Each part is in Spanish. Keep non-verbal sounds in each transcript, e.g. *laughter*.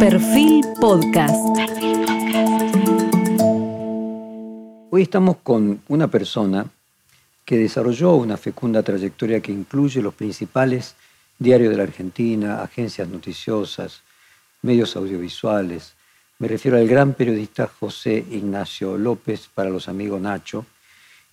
Perfil Podcast. Hoy estamos con una persona que desarrolló una fecunda trayectoria que incluye los principales diarios de la Argentina, agencias noticiosas, medios audiovisuales. Me refiero al gran periodista José Ignacio López, para los amigos Nacho,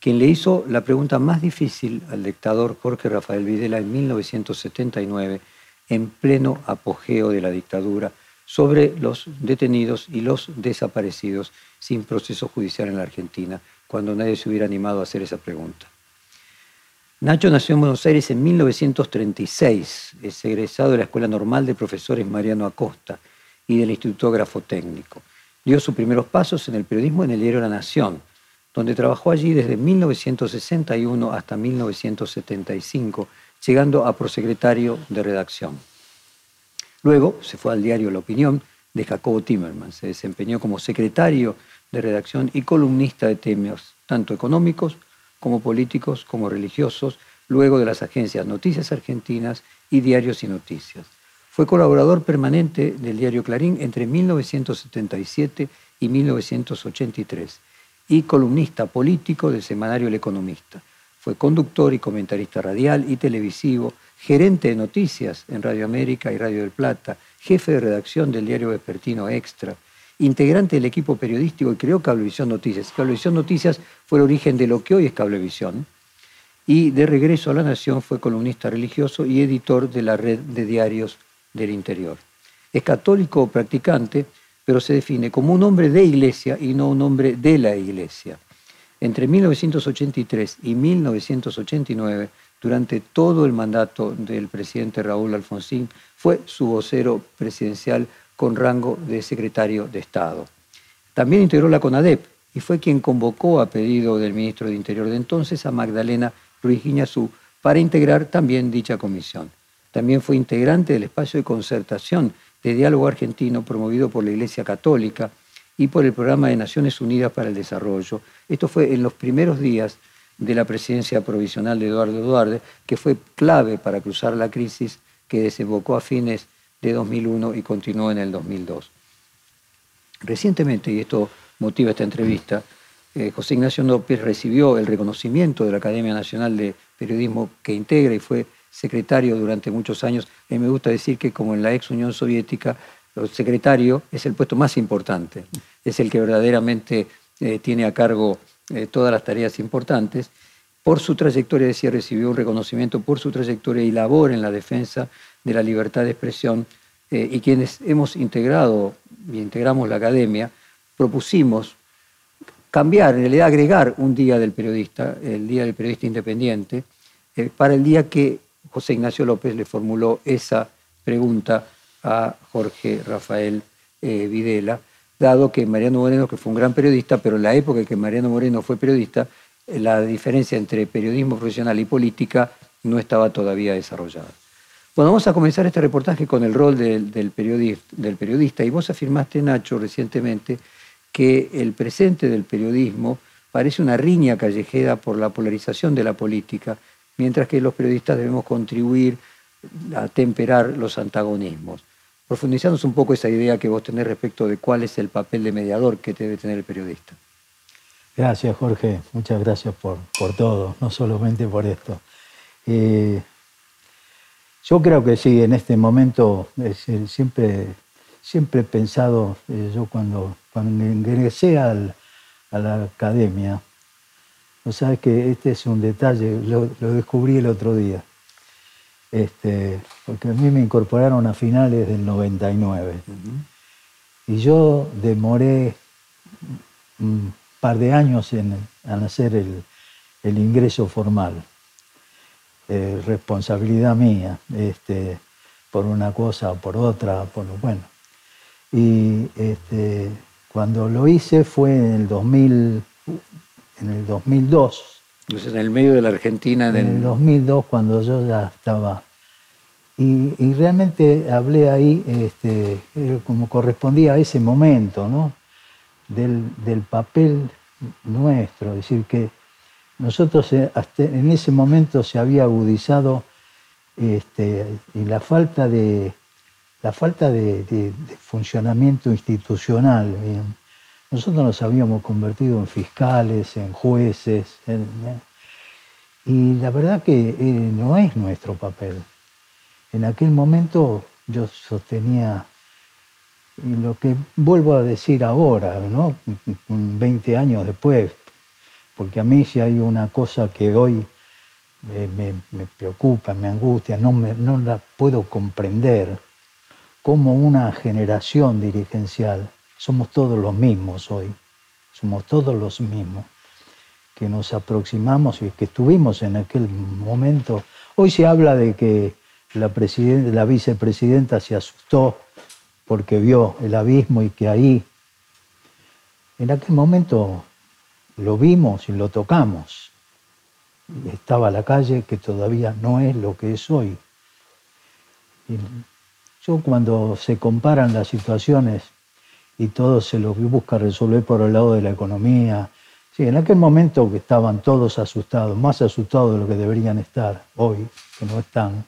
quien le hizo la pregunta más difícil al dictador Jorge Rafael Videla en 1979, en pleno apogeo de la dictadura, sobre los detenidos y los desaparecidos sin proceso judicial en la Argentina, cuando nadie se hubiera animado a hacer esa pregunta. Nacho nació en Buenos Aires en 1936, es egresado de la Escuela Normal de Profesores Mariano Acosta y del Instituto Grafotécnico. Dio sus primeros pasos en el periodismo en el diario La Nación, donde trabajó allí desde 1961 hasta 1975, llegando a prosecretario de redacción. Luego se fue al diario La Opinión de Jacobo Timerman. Se desempeñó como secretario de redacción y columnista de temas tanto económicos como políticos como religiosos, luego de las agencias Noticias Argentinas y Diarios y Noticias. Fue colaborador permanente del diario Clarín entre 1977 y 1983 y columnista político del semanario El Economista. Fue conductor y comentarista radial y televisivo, gerente de noticias en Radio América y Radio del Plata, jefe de redacción del diario Vespertino Extra, integrante del equipo periodístico y creó Cablevisión Noticias. Cablevisión Noticias fue el origen de lo que hoy es Cablevisión. Y de regreso a la Nación fue columnista religioso y editor de la red de diarios del interior. Es católico practicante, pero se define como un hombre de iglesia y no un hombre de la iglesia. Entre 1983 y 1989, durante todo el mandato del presidente Raúl Alfonsín, fue su vocero presidencial con rango de secretario de Estado. También integró la CONADEP y fue quien convocó a pedido del ministro de Interior de entonces a Magdalena Ruiz Guiñazú para integrar también dicha comisión. También fue integrante del espacio de concertación de diálogo argentino promovido por la Iglesia Católica y por el Programa de Naciones Unidas para el Desarrollo. Esto fue en los primeros días de la presidencia provisional de Eduardo Duarte, que fue clave para cruzar la crisis que desembocó a fines de 2001 y continuó en el 2002. Recientemente, y esto motiva esta entrevista, eh, José Ignacio López recibió el reconocimiento de la Academia Nacional de Periodismo que integra y fue secretario durante muchos años. Y me gusta decir que como en la ex Unión Soviética, el secretario es el puesto más importante, es el que verdaderamente eh, tiene a cargo eh, todas las tareas importantes. Por su trayectoria, decía, recibió un reconocimiento por su trayectoria y labor en la defensa de la libertad de expresión eh, y quienes hemos integrado y integramos la academia, propusimos cambiar, en realidad agregar un día del periodista, el Día del Periodista Independiente, para el día que José Ignacio López le formuló esa pregunta a Jorge Rafael eh, Videla, dado que Mariano Moreno, que fue un gran periodista, pero en la época en que Mariano Moreno fue periodista, eh, la diferencia entre periodismo profesional y política no estaba todavía desarrollada. Bueno, vamos a comenzar este reportaje con el rol del, del periodista. Y vos afirmaste, Nacho, recientemente, que el presente del periodismo parece una riña callejera por la polarización de la política mientras que los periodistas debemos contribuir a temperar los antagonismos. Profundizándonos un poco esa idea que vos tenés respecto de cuál es el papel de mediador que debe tener el periodista. Gracias, Jorge. Muchas gracias por, todo, no solamente por esto. Eh, yo creo que sí, en este momento siempre, siempre he pensado, eh, yo cuando, cuando ingresé a la academia, no sabes que este es un detalle, lo, descubrí el otro día. Este, porque a mí me incorporaron a finales del 99. Y yo demoré un par de años en, hacer el, ingreso formal. Eh, responsabilidad mía, este, por una cosa o por otra, por lo bueno. Y este, cuando lo hice fue en el 2000, en el 2002. Entonces, en el medio de la Argentina. En el 2002, cuando yo ya estaba. Y, realmente hablé ahí este, como correspondía a ese momento, ¿no? Del, papel nuestro. Es decir, que nosotros eh, en ese momento se había agudizado este, la falta de, la falta de, funcionamiento institucional. Nosotros nos habíamos convertido en fiscales, en jueces, y la verdad que eh, no es nuestro papel. En aquel momento yo sostenía lo que vuelvo a decir ahora, ¿no? 20 años después, porque a mí si hay una cosa que hoy me, preocupa, me angustia, no, no la puedo comprender, como una generación dirigencial, somos todos los mismos hoy, somos todos los mismos, que nos aproximamos y que estuvimos en aquel momento. Hoy se habla de que la, la vicepresidenta se asustó porque vio el abismo y que ahí, en aquel momento, lo vimos y lo tocamos. Estaba la calle que todavía no es lo que es hoy. yo cuando se comparan las situaciones y todo se lo busca resolver por el lado de la economía, sí, en aquel momento que estaban todos asustados, más asustados de lo que deberían estar hoy, que no están,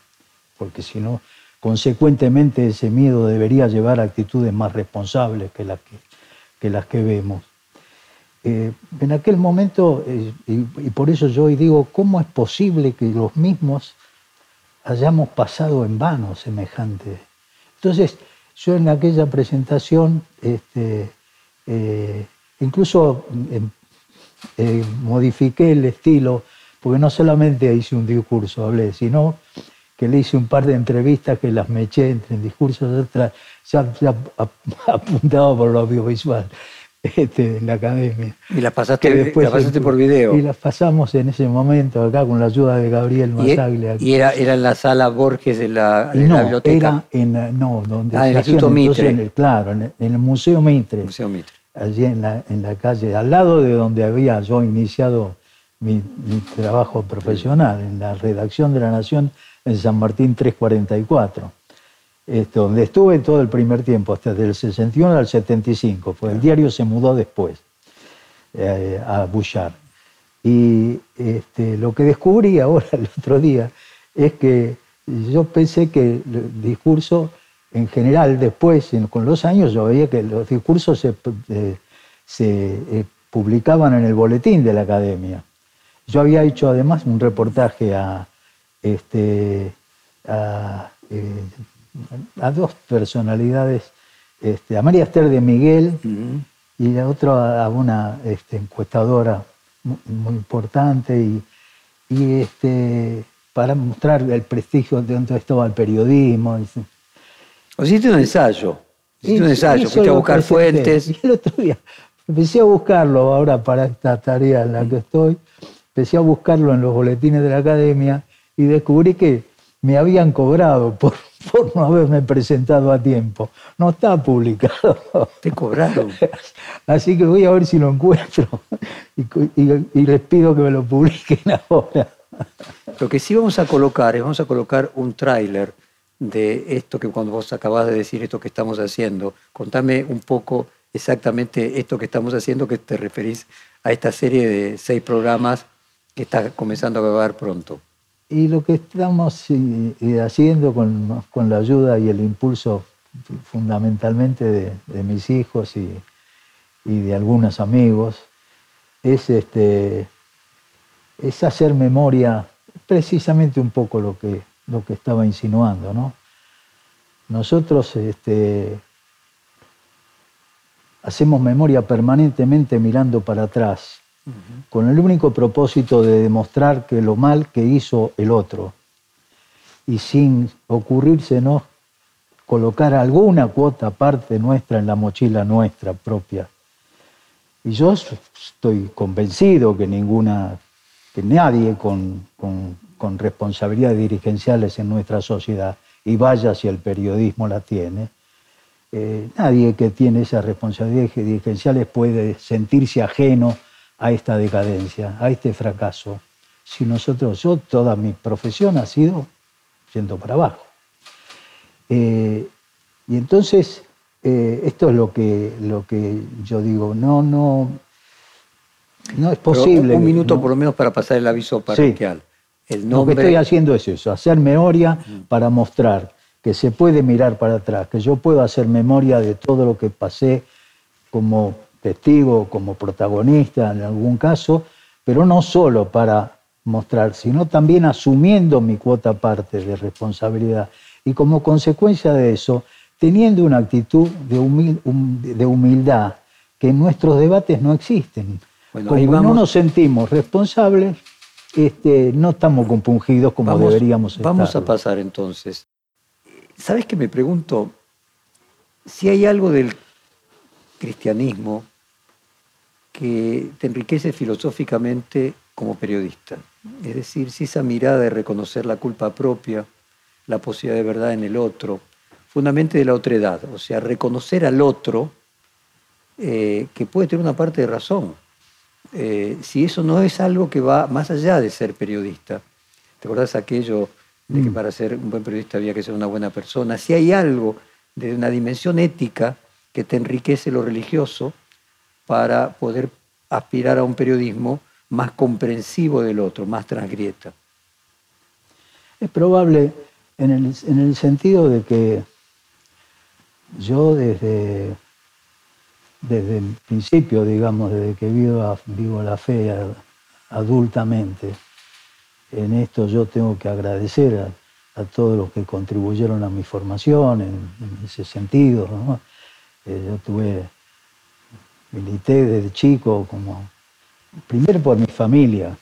porque si no, consecuentemente ese miedo debería llevar a actitudes más responsables que las que, que, las que vemos. Eh, en aquel momento, eh, y, por eso yo hoy digo, ¿cómo es posible que los mismos hayamos pasado en vano semejante? Entonces, yo en aquella presentación, este, eh, incluso modifiqué el estilo, porque no solamente hice un discurso, hablé, sino que le hice un par de entrevistas que las me eché entre discursos, otras ya, ya *laughs* apuntado por lo audiovisual este, en la academia. ¿Y las pasaste, después, pasaste por video? Y las pasamos en ese momento acá con la ayuda de Gabriel e- Masaglia. ¿Y, era, era en la sala Borges de la, no, biblioteca? Era en, no, donde ah, en el Instituto Mitre. claro, en el, Museo Mitre. Museo Mitre. Allí en la, en la calle, al lado de donde había yo iniciado mi, mi trabajo profesional, en la redacción de La Nación en San Martín 344, este, donde estuve todo el primer tiempo, hasta del 61 al 75, pues el diario se mudó después eh, a Bouchard. Y este, lo que descubrí ahora, *laughs* el otro día, es que yo pensé que el discurso, en general, después, con los años, yo veía que los discursos se, eh, eh, publicaban en el boletín de la academia. Yo había hecho además un reportaje a, este, eh, a, dos personalidades, este, a María Esther de Miguel y a otro a una este, encuestadora muy, importante y, y, este, para mostrar el prestigio de donde estaba el periodismo. Hiciste un ensayo, hiciste un ensayo, fuiste a buscar fuentes. Y el otro día empecé a buscarlo ahora para esta tarea en la que estoy, empecé a buscarlo en los boletines de la academia y descubrí que me habían cobrado por, *laughs* por no haberme presentado a tiempo. No está publicado. *laughs* Te cobraron. *laughs* Así que voy a ver si lo encuentro y, les pido que me lo publiquen ahora. Lo que sí vamos a colocar es, vamos a colocar un tráiler de esto que cuando vos acabas de decir esto que estamos haciendo, contame un poco exactamente esto que estamos haciendo, que te referís a esta serie de seis programas está comenzando a acabar pronto. Y lo que estamos haciendo con, la ayuda y el impulso fundamentalmente de, mis hijos y, de algunos amigos es, este, es hacer memoria, precisamente un poco lo que, lo que estaba insinuando. ¿no? Nosotros este, hacemos memoria permanentemente mirando para atrás con el único propósito de demostrar que lo mal que hizo el otro y sin ocurrírsenos colocar alguna cuota aparte nuestra en la mochila nuestra propia. Y yo estoy convencido que ninguna, que nadie con, con responsabilidades dirigenciales en nuestra sociedad, y vaya si el periodismo la tiene, eh, nadie que tiene esas responsabilidades dirigenciales puede sentirse ajeno a esta decadencia, a este fracaso. Si nosotros, yo, toda mi profesión ha sido yendo para abajo. Eh, y entonces, eh, esto es lo que, lo que yo digo, no, no, no es posible. un minuto por lo menos para pasar el aviso parroquial. El nombre... Lo que estoy haciendo es eso, hacer memoria para mostrar que se puede mirar para atrás, que yo puedo hacer memoria de todo lo que pasé como testigo, como protagonista en algún caso, pero no solo para mostrar, sino también asumiendo mi cuota parte de responsabilidad y como consecuencia de eso, teniendo una actitud de, de humildad que en nuestros debates no existen. como no nos sentimos responsables, este, no estamos compungidos como deberíamos estar. Vamos a pasar entonces. ¿Sabes que me pregunto si hay algo del cristianismo que te enriquece filosóficamente como periodista? Es decir, si esa mirada de reconocer la culpa propia, la posibilidad de verdad en el otro, fundamentalmente de la otredad, o sea, reconocer al otro eh, que puede tener una parte de razón. Eh, si eso no es algo que va más allá de ser periodista. ¿Te acordás aquello de que mm. para ser un buen periodista había que ser una buena persona? Si hay algo de una dimensión ética que te enriquece lo religioso para poder aspirar a un periodismo más comprensivo del otro, más transgrieta. Es probable en el, sentido de que yo desde, desde el principio, digamos, desde que vivo, vivo la fe adultamente, en esto yo tengo que agradecer a, todos los que contribuyeron a mi formación en, ese sentido. Eh, yo tuve, milité desde chico como, primero por mi familia,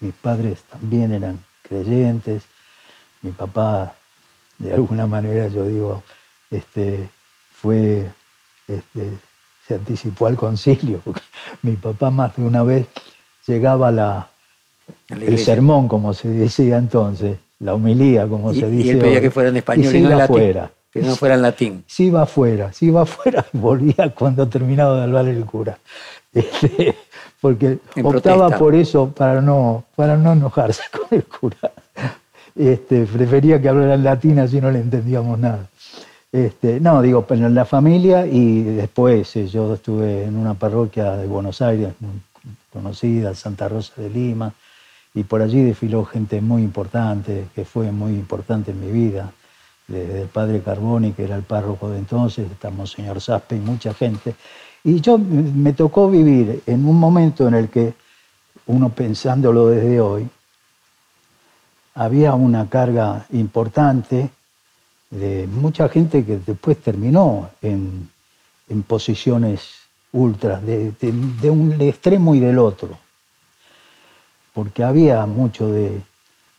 mis padres también eran creyentes, mi papá, de alguna manera, yo digo, este, fue, este, se anticipó al concilio, *laughs* mi papá más de una vez llegaba la, el sermón, como se decía entonces, la homilía, como se dice. Y él pedía que fuera en español y, no en latín. Que no fuera en latín. Sí iba afuera, sí iba afuera y volvía cuando terminaba de hablar el cura. *laughs* Este, porque optaba por eso para no, para no enojarse *laughs* con el cura. Este, prefería que hablara en latín, así no le entendíamos nada. Este, no, digo, pero en la familia y después eh, yo estuve en una parroquia de Buenos Aires, conocida, Santa Rosa de Lima, y por allí desfiló gente muy importante, que fue muy importante en mi vida, desde el padre Carboni, que era el párroco de entonces, hasta Monseñor Saspe y mucha gente. Y yo me tocó vivir en un momento en el que, uno pensándolo desde hoy, había una carga importante de mucha gente que después terminó en, posiciones ultras, de, un extremo y del otro, porque había mucho de,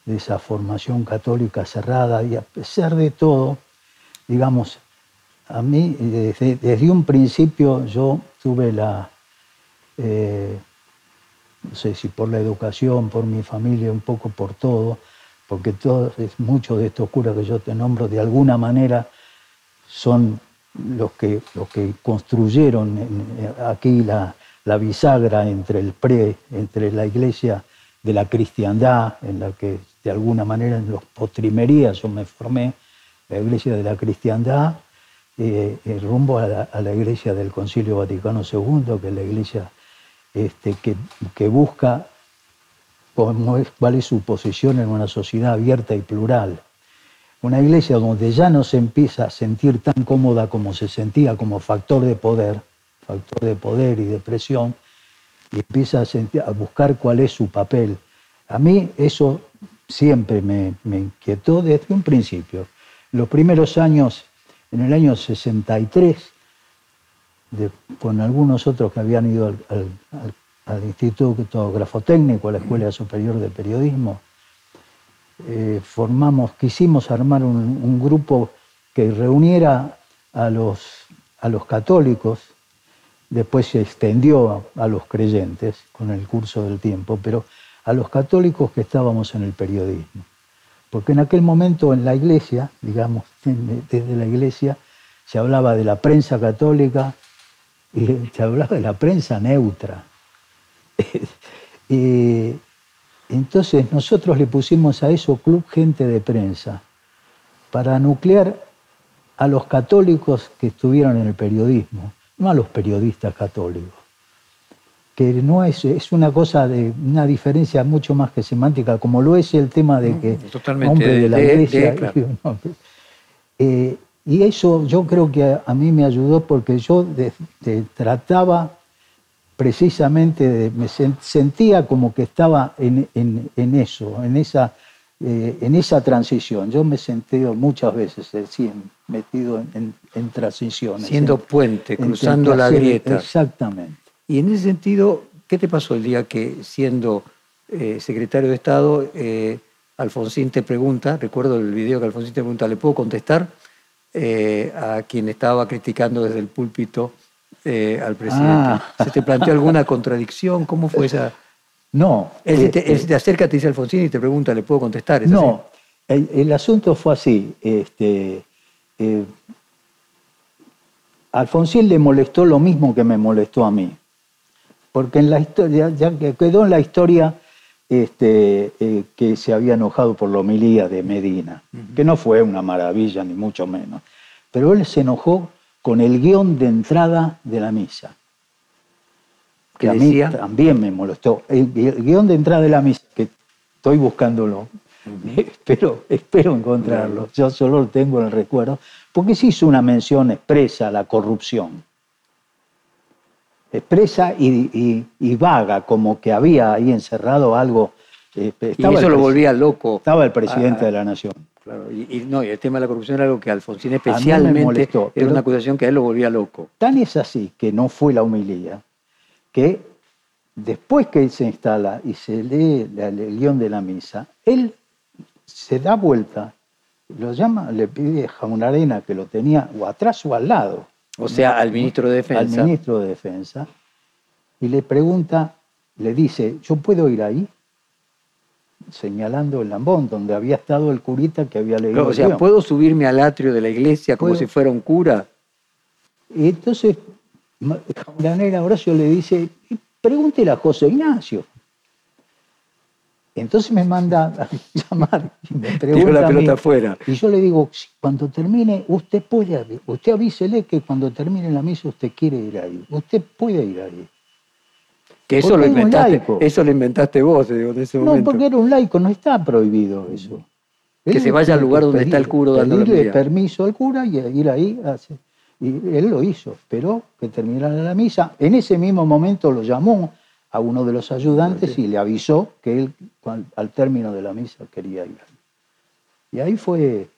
esa formación católica cerrada y a pesar de todo, digamos, a mí desde, un principio yo tuve la, eh, no sé si por la educación, por mi familia, un poco por todo, porque todos, muchos de estos curas que yo te nombro de alguna manera son los que, los que construyeron aquí la, bisagra entre el pre, entre la iglesia de la cristiandad, en la que de alguna manera en los postrimerías yo me formé, la iglesia de la cristiandad, eh, rumbo a la, iglesia del Concilio Vaticano II, que es la iglesia este, que, que busca cuál es su posición en una sociedad abierta y plural. Una iglesia donde ya no se empieza a sentir tan cómoda como se sentía como factor de poder, factor de poder y de presión, y empieza a, buscar cuál es su papel. A mí eso siempre me, inquietó desde un principio. Los primeros años, en el año 63, con algunos otros que habían ido al al Instituto Grafotécnico, a la Escuela Superior de Periodismo. Eh, formamos, quisimos armar un, grupo que reuniera a los católicos, después se extendió a, los creyentes con el curso del tiempo, pero a los católicos que estábamos en el periodismo. Porque en aquel momento en la iglesia, digamos, desde la iglesia, se hablaba de la prensa católica y se hablaba de la prensa neutra y *laughs* entonces nosotros le pusimos a eso Club Gente de Prensa para nuclear a los católicos que estuvieron en el periodismo, no a los periodistas católicos. Que no es, es una cosa de una diferencia mucho más que semántica, como lo es el tema de que Totalmente, hombre de la iglesia. *laughs* Eh, y eso yo creo que a, mí me ayudó porque yo trataba precisamente, de, me sentía como que estaba en, eso, en esa, eh, en esa transición. Yo me sentí muchas veces eh, metido en, transiciones. Siendo puente, cruzando la grieta. Exactamente. Y en ese sentido, ¿qué te pasó el día que siendo secretario de Estado Alfonsín te pregunta, recuerdo el video que Alfonsín te pregunta, ¿le puedo contestar? Eh, a quien estaba criticando desde el púlpito eh, al presidente. Ah. ¿Se te planteó alguna contradicción? ¿Cómo fue esa...? No. Él, te, eh, acerca, te dice Alfonsín y te pregunta, ¿le puedo contestar? no, el, asunto fue así. Este, Alfonsín le molestó lo mismo que me molestó a mí. Porque en la historia, ya quedó en la historia este, eh, que se había enojado por la homilía de Medina, que no fue una maravilla, ni mucho menos. Pero él se enojó con el guion de entrada de la misa. Que a mí también me molestó. El, guion de entrada de la misa, que estoy buscándolo, *laughs* espero, espero encontrarlo, yo solo lo tengo en el recuerdo, porque se hizo una mención expresa a la corrupción expresa y, vaga, como que había ahí encerrado algo. Eh, y eso lo volvía loco. Estaba el presidente de la nación. Claro, y, no, y el tema de la corrupción era algo que Alfonsín especialmente era una acusación que a él lo volvía loco. Tan es así que no fue la humilía, que después que él se instala y se lee el guion de la misa, él se da vuelta, lo llama, le pide a una arena que lo tenía o atrás o al lado o sea, al ministro de Defensa. Al ministro de Defensa. Y le pregunta, le dice, ¿yo puedo ir ahí? Señalando el lambón, donde había estado el curita que había leído. o sea, ¿puedo subirme al atrio de la iglesia como si fuera un cura? Y entonces, Granera Horacio le dice, pregúntele a José Ignacio. Entonces me manda a *laughs* llamar y me pregunta. la pelota afuera. Y yo le digo, cuando termine, usted puede, usted avísele que cuando termine la misa usted quiere ir ahí. Usted puede ir ahí. Que eso lo, inventaste, eso lo inventaste vos, digo, en ese momento. No, porque era un laico, no está prohibido eso. Que se vaya al lugar donde está el cura dando Pedirle permiso al cura y ir ahí. Y él lo hizo, esperó que terminara la misa. En ese mismo momento lo llamó a uno de los ayudantes y le avisó que él al término de la misa quería ir. Y ahí fue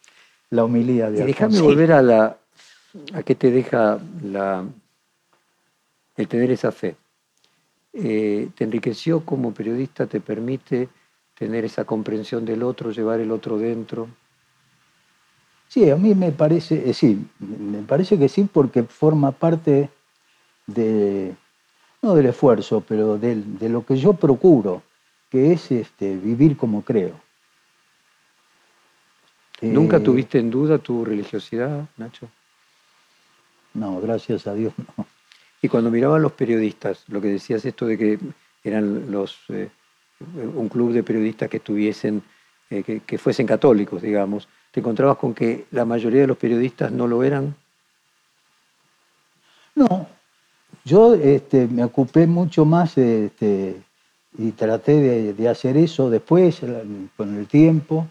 la humildad de Y déjame volver a la a qué te deja la, el tener esa fe. Eh, te enriqueció como periodista, te permite tener esa comprensión del otro, llevar el otro dentro. Sí, a mí me parece, eh, sí, me parece que sí, porque forma parte de, no del esfuerzo, pero de, lo que yo procuro, que es este, vivir como creo. ¿Nunca eh, tuviste en duda tu religiosidad, Nacho? No, gracias a Dios no. Y cuando miraban los periodistas, lo que decías esto de que eran los eh, un club de periodistas que estuviesen, eh, que, que, fuesen católicos, digamos, ¿te encontrabas con que la mayoría de los periodistas no lo eran? No, yo este, me ocupé mucho más este, y traté de, hacer eso después, con el tiempo.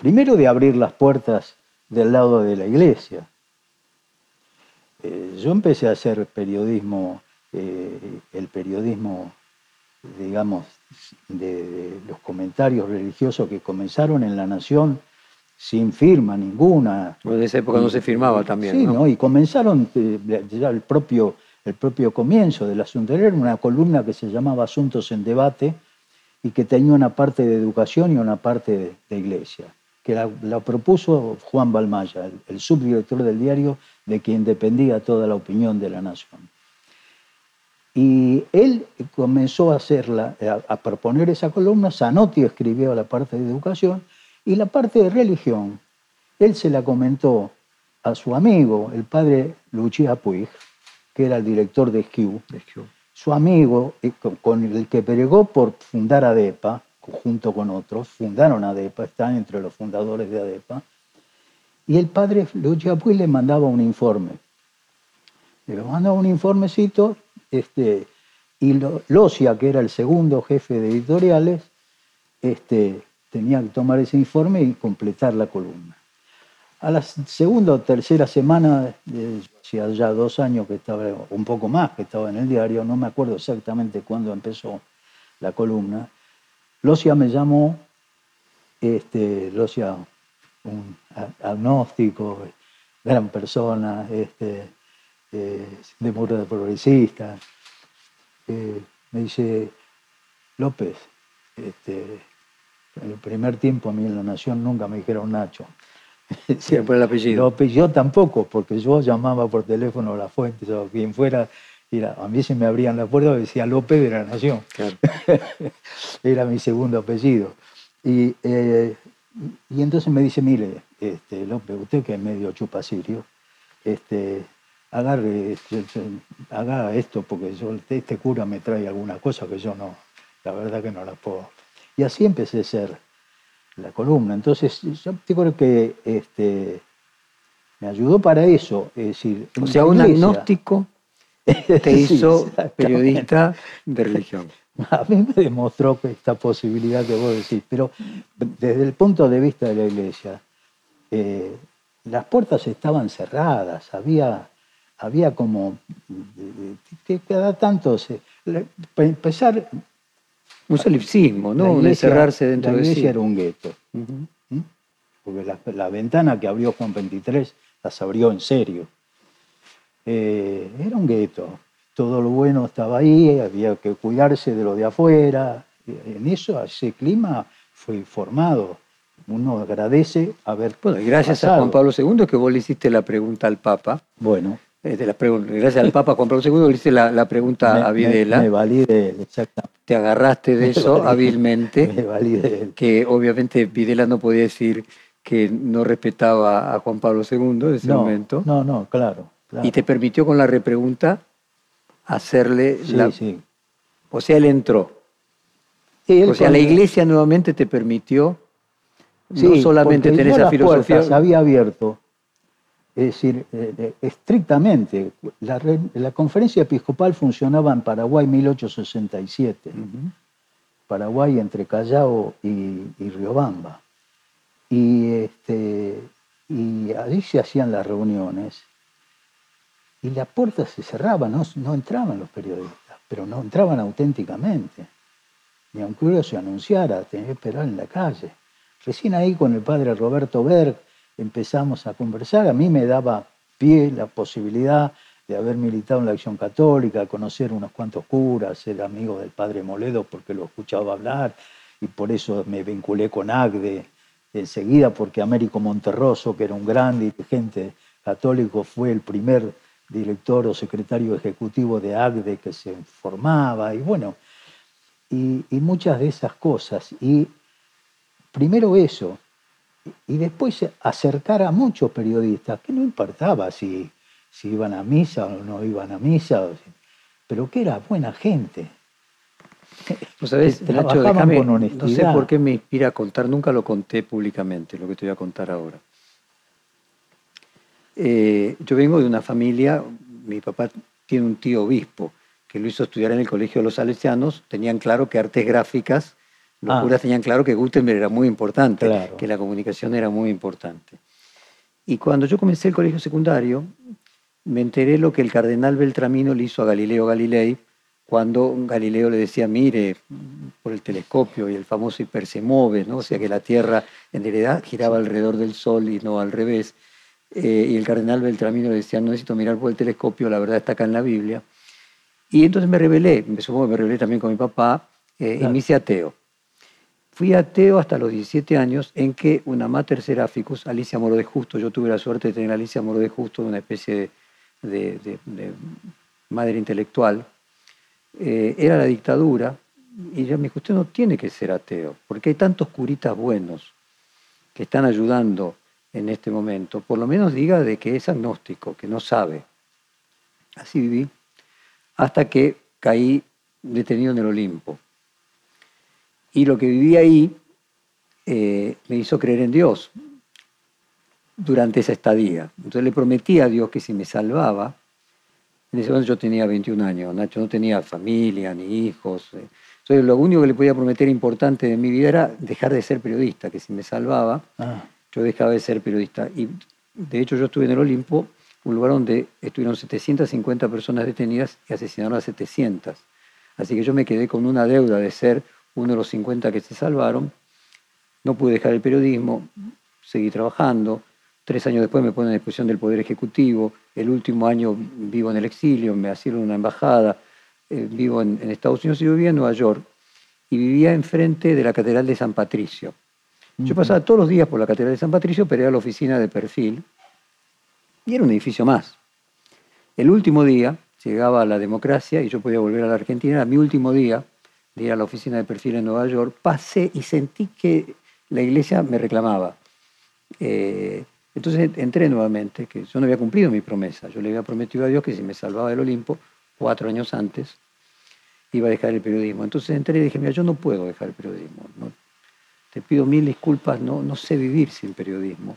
Primero de abrir las puertas del lado de la iglesia. Eh, yo empecé a hacer periodismo, eh, el periodismo, digamos, de, los comentarios religiosos que comenzaron en La Nación sin firma ninguna. en esa época no se firmaba también. Sí, ¿no? y comenzaron eh, ya el propio el propio comienzo del asunto. Era una columna que se llamaba Asuntos en Debate y que tenía una parte de educación y una parte de, iglesia, que la, propuso Juan Balmaya, el, subdirector del diario, de quien dependía toda la opinión de la nación. Y él comenzó a, hacerla, a, proponer esa columna, Zanotti escribió la parte de educación y la parte de religión, él se la comentó a su amigo, el padre Lucia Puig, que era el director de SKU, su amigo, eh, con el que pregó por fundar ADEPA, junto con otros, fundaron ADEPA, están entre los fundadores de ADEPA, y el padre Lucha Puig le mandaba un informe. Le mandaba un informecito, este, y Locia, que era el segundo jefe de editoriales, este, tenía que tomar ese informe y completar la columna. A la segunda o tercera semana, hacía ya dos años que estaba, un poco más que estaba en el diario, no me acuerdo exactamente cuándo empezó la columna, Locia me llamó, este, Locia, un agnóstico, gran persona, este, eh, de muro de progresista, eh, me dice, López, este, en el primer tiempo a mí en La Nación nunca me dijeron Nacho. *laughs* Siempre el apellido. yo tampoco, porque yo llamaba por teléfono a la fuente o quien fuera, a mí se me abrían la puerta y decía López de la Nación. *laughs* era mi segundo apellido. Y, eh, y entonces me dice, mire, este, López, usted que es medio chupacirio, este, agarre, este, haga esto porque yo, este cura me trae alguna cosa que yo no, la verdad que no la puedo. Y así empecé a ser la columna. Entonces, yo creo que este, me ayudó para eso. Es decir, o sea, un agnóstico te *laughs* hizo periodista de *laughs* religión. A mí me demostró esta posibilidad que vos decís, pero desde el punto de vista de la iglesia, eh, las puertas estaban cerradas, había, había como que cada tanto se, empezar un solipsismo, ¿no? Un encerrarse dentro de sí. La iglesia era un gueto. ¿Mm? Porque la, ventana que abrió Juan 23 las abrió en serio. Eh, era un gueto. Todo lo bueno estaba ahí, había que cuidarse de lo de afuera. En eso, ese clima fue formado. Uno agradece haber. Bueno, y gracias a Juan Pablo II que vos le hiciste la pregunta al Papa. Bueno. Eh, gracias al Papa Juan Pablo II le hice la, pregunta a Videla. Me, valí de él, exactamente. Te agarraste de eso hábilmente. *laughs* Me. Que obviamente Videla no podía decir que no respetaba a Juan Pablo II en ese momento. No, no, claro, Y te permitió con la repregunta hacerle sí, la... Sí. O sea, él entró. o sea, la iglesia nuevamente te permitió no solamente tener esa filosofía. Había abierto es decir, eh, eh, estrictamente, la, conferencia episcopal funcionaba en Paraguay 1867, Paraguay entre Callao y, Riobamba. Y, este, y allí se hacían las reuniones y la puerta se cerraba, no, no entraban los periodistas, pero no entraban auténticamente. Ni aunque uno se anunciara, tenía que esperar en la calle. Recién ahí con el padre Roberto Berg, empezamos a conversar, a mí me daba pie la posibilidad de haber militado en la acción católica, conocer unos cuantos curas, ser amigo del padre Moledo porque lo escuchaba hablar y por eso me vinculé con AGDE enseguida porque Américo Monterroso, que era un gran dirigente católico, fue el primer director o secretario ejecutivo de AGDE que se formaba y bueno, y, y muchas de esas cosas. Y primero eso, y después acercar a muchos periodistas, que no importaba si, si iban a misa o no iban a misa, pero que era buena gente. ¿No sabes, Nacho, déjame, no sé por qué me inspira a contar, nunca lo conté públicamente, lo que te voy a contar ahora. Eh, yo vengo de una familia, mi papá tiene un tío obispo que lo hizo estudiar en el Colegio de los Salesianos, tenían claro que artes gráficas los ah. curas tenían claro que Gutenberg era muy importante, que la comunicación era muy importante. Y cuando yo comencé el colegio secundario, me enteré lo que el cardenal Beltramino le hizo a Galileo Galilei cuando Galileo le decía, mire, por el telescopio y el famoso hiper se mueve, ¿no? o sea que la Tierra en realidad giraba alrededor del Sol y no al revés. Eh, y el cardenal Beltramino le decía, no necesito mirar por el telescopio, la verdad está acá en la Biblia. Y entonces me rebelé, me supongo que me rebelé también con mi papá, eh, y me hice ateo. Fui ateo hasta los 17 años en que una mater seraficus, Alicia Moro de Justo, yo tuve la suerte de tener a Alicia Moro de Justo, una especie de, madre intelectual, eh, era la dictadura, y ella me dijo, usted no tiene que ser ateo, porque hay tantos curitas buenos que están ayudando en este momento, por lo menos diga de que es agnóstico, que no sabe. Así viví, hasta que caí detenido en el Olimpo. Y lo que viví ahí eh, me hizo creer en Dios durante esa estadía. Entonces le prometí a Dios que si me salvaba, en ese momento yo tenía 21 años, Nacho no tenía familia ni hijos. Eh. Entonces lo único que le podía prometer importante de mi vida era dejar de ser periodista, que si me salvaba, ah. yo dejaba de ser periodista. Y De hecho, yo estuve en el Olimpo, un lugar donde estuvieron 750 personas detenidas y asesinaron a 700. Así que yo me quedé con una deuda de ser uno de los 50 que se salvaron. No pude dejar el periodismo, seguí trabajando. Tres años después me ponen a disposición del Poder Ejecutivo. El último año vivo en el exilio, me en una embajada. Eh, vivo en, Estados Unidos y vivía en Nueva York. Y vivía enfrente de la Catedral de San Patricio. Yo pasaba todos los días por la Catedral de San Patricio, pero era la oficina de perfil. Y era un edificio más. El último día llegaba la democracia y yo podía volver a la Argentina. Era mi último día de ir a la oficina de perfil en Nueva York. Pasé y sentí que la iglesia me reclamaba. Eh, entonces entré nuevamente, que yo no había cumplido mi promesa. Yo le había prometido a Dios que si me salvaba del Olimpo, cuatro años antes, iba a dejar el periodismo. Entonces entré y dije, mira, yo no puedo dejar el periodismo. te pido mil disculpas, no, no sé vivir sin periodismo.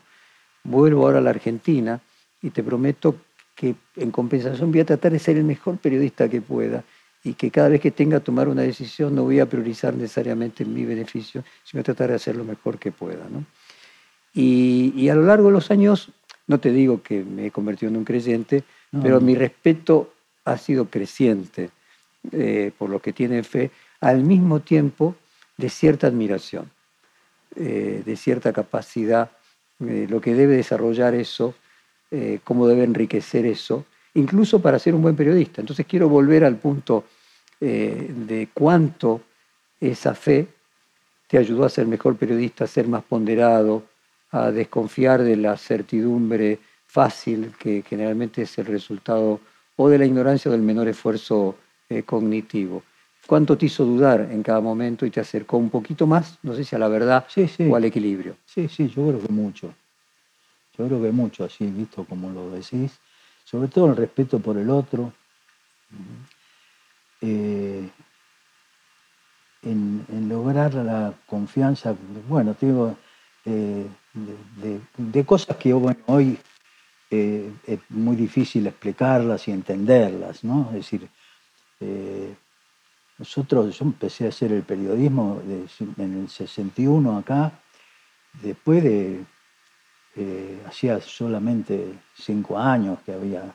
Vuelvo ahora a la Argentina y te prometo que en compensación voy a tratar de ser el mejor periodista que pueda y que cada vez que tenga que tomar una decisión no voy a priorizar necesariamente mi beneficio, sino tratar de hacer lo mejor que pueda. Y, a lo largo de los años, no te digo que me he convertido en un creyente, pero mi respeto ha sido creciente eh, por los que tienen fe, al mismo tiempo de cierta admiración, eh, de cierta capacidad, eh, lo que debe desarrollar eso eh, cómo debe enriquecer eso, incluso para ser un buen periodista. Entonces quiero volver al punto eh, de cuánto esa fe te ayudó a ser mejor periodista, a ser más ponderado, a desconfiar de la certidumbre fácil que generalmente es el resultado o de la ignorancia o del menor esfuerzo eh, cognitivo. ¿Cuánto te hizo dudar en cada momento y te acercó un poquito más, no sé si a la verdad o al equilibrio? Sí, sí, yo creo que mucho. Yo creo que mucho así, visto como lo decís, sobre todo el respeto por el otro, eh, en, lograr la confianza, bueno, digo, eh, de, cosas que hoy eh, es muy difícil explicarlas y entenderlas, ¿no? Es decir, nosotros, yo empecé a hacer el periodismo en el 61 acá, después de eh, hacía solamente cinco años que había,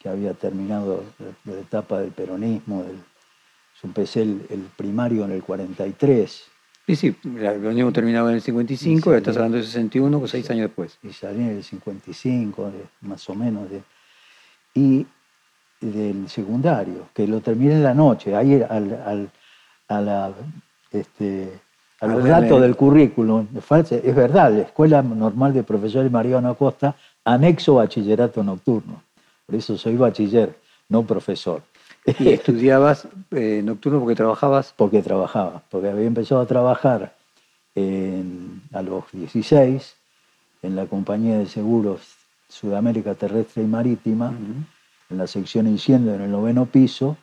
que había terminado la, etapa del peronismo. yo empecé el, primario en el 43. Sí, sí, el peronismo terminaba en el 55, y estás hablando del 61, seis años después. Y salí en el 55, más o menos. y del secundario, que lo terminé en la noche, ahí al, a la, este, a los datos del currículum, es verdad, la Escuela Normal de Profesores Mariano Acosta, anexo bachillerato nocturno. Por eso soy bachiller, no profesor. ¿Y estudiabas eh, nocturno porque trabajabas? Porque trabajaba, porque había empezado a trabajar a los 16 en la compañía de seguros Sudamérica Terrestre y Marítima, en la sección incendio en el noveno piso,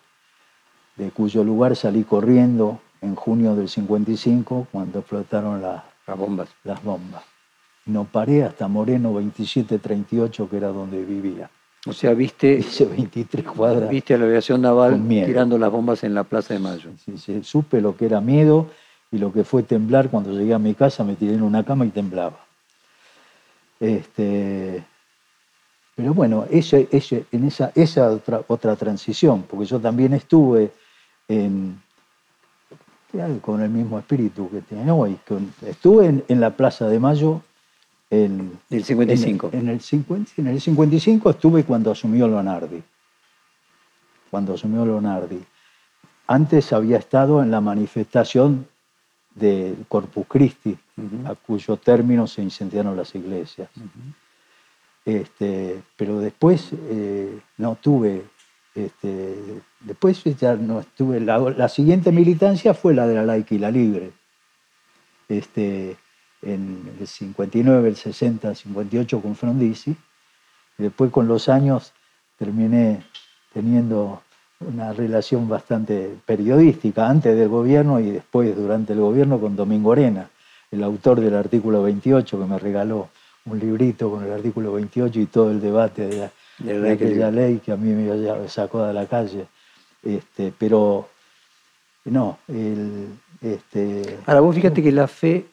de cuyo lugar salí corriendo en junio del 55 cuando explotaron las bombas. Las bombas. No paré hasta Moreno 2738, que era donde vivía. O sea, viste. *laughs* Hice 23 cuadras. Viste a la aviación naval tirando las bombas en la Plaza de Mayo. Sí, sí, supe lo que era miedo y lo que fue temblar cuando llegué a mi casa, me tiré en una cama y temblaba. Este, pero bueno, ese, ese, en esa, esa otra, otra transición, porque yo también estuve en, con el mismo espíritu que tiene hoy. Estuve en, la Plaza de Mayo. En, el 55. En, el, 50, en el 55 estuve cuando asumió Leonardi. Cuando asumió Leonardi. Antes había estado en la manifestación de Corpus Christi, a cuyo término se incendiaron las iglesias. este, pero después eh, no tuve este, después ya no estuve. La, siguiente militancia fue la de la laica y la libre. Este, en el 59, el 60, el 58 con Frondizi. Y después con los años terminé teniendo una relación bastante periodística, antes del gobierno y después durante el gobierno con Domingo Arena, el autor del artículo 28 que me regaló un librito con el artículo 28 y todo el debate de la de aquella ley que a mí me sacó de la calle. Este, pero no, el, este, Ahora vos fíjate que la fe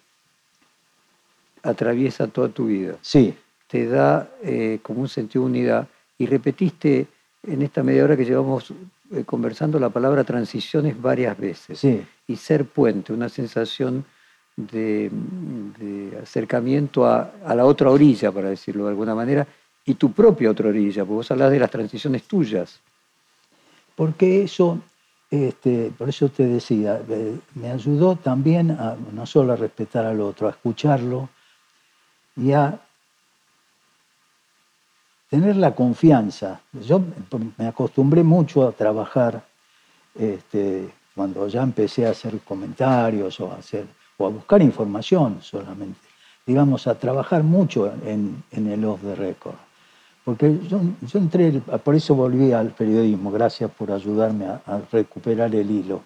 atraviesa toda tu vida. Sí. te da eh, como un sentido de unidad. Y repetiste en esta media hora que llevamos eh, conversando la palabra transiciones varias veces. Y ser puente, una sensación de, acercamiento a, la otra orilla, para decirlo de alguna manera, y tu propia otra orilla, porque vos hablas de las transiciones tuyas. Porque eso, este, por eso te decía, eh, me ayudó también a no solo a respetar al otro, a escucharlo y a tener la confianza. Yo me acostumbré mucho a trabajar este, cuando ya empecé a hacer comentarios o a, hacer, o a buscar información solamente. Digamos, a trabajar mucho en, el off the record. Porque yo, entré, por eso volví al periodismo, gracias por ayudarme a, recuperar el hilo.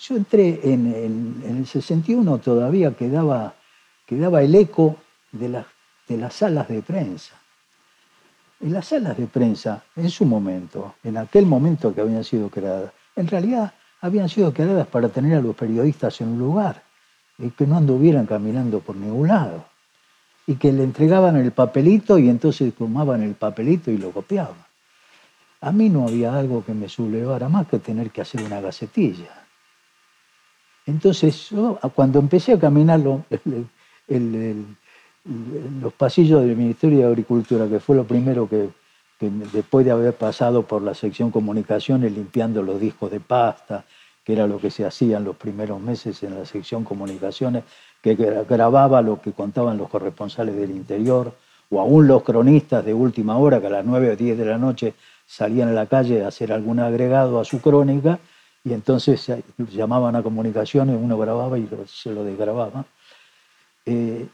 Yo entré en, el 61, todavía quedaba, quedaba el eco de, de las salas de prensa. Y las salas de prensa, en su momento, en aquel momento que habían sido creadas, en realidad habían sido creadas para tener a los periodistas en un lugar y que no anduvieran caminando por ningún lado. Y que le entregaban el papelito y entonces tomaban el papelito y lo copiaban. A mí no había algo que me sublevara más que tener que hacer una gacetilla. Entonces, yo, cuando empecé a caminar el, los pasillos del Ministerio de Agricultura, que fue lo primero que, después de haber pasado por la sección comunicaciones limpiando los discos de pasta, que era lo que se hacía en los primeros meses en la sección comunicaciones, que grababa lo que contaban los corresponsales del interior, o aún los cronistas de última hora, que a las 9 o 10 de la noche salían a la calle a hacer algún agregado a su crónica, y entonces llamaban a comunicaciones, uno grababa y se lo desgrababa. Eh,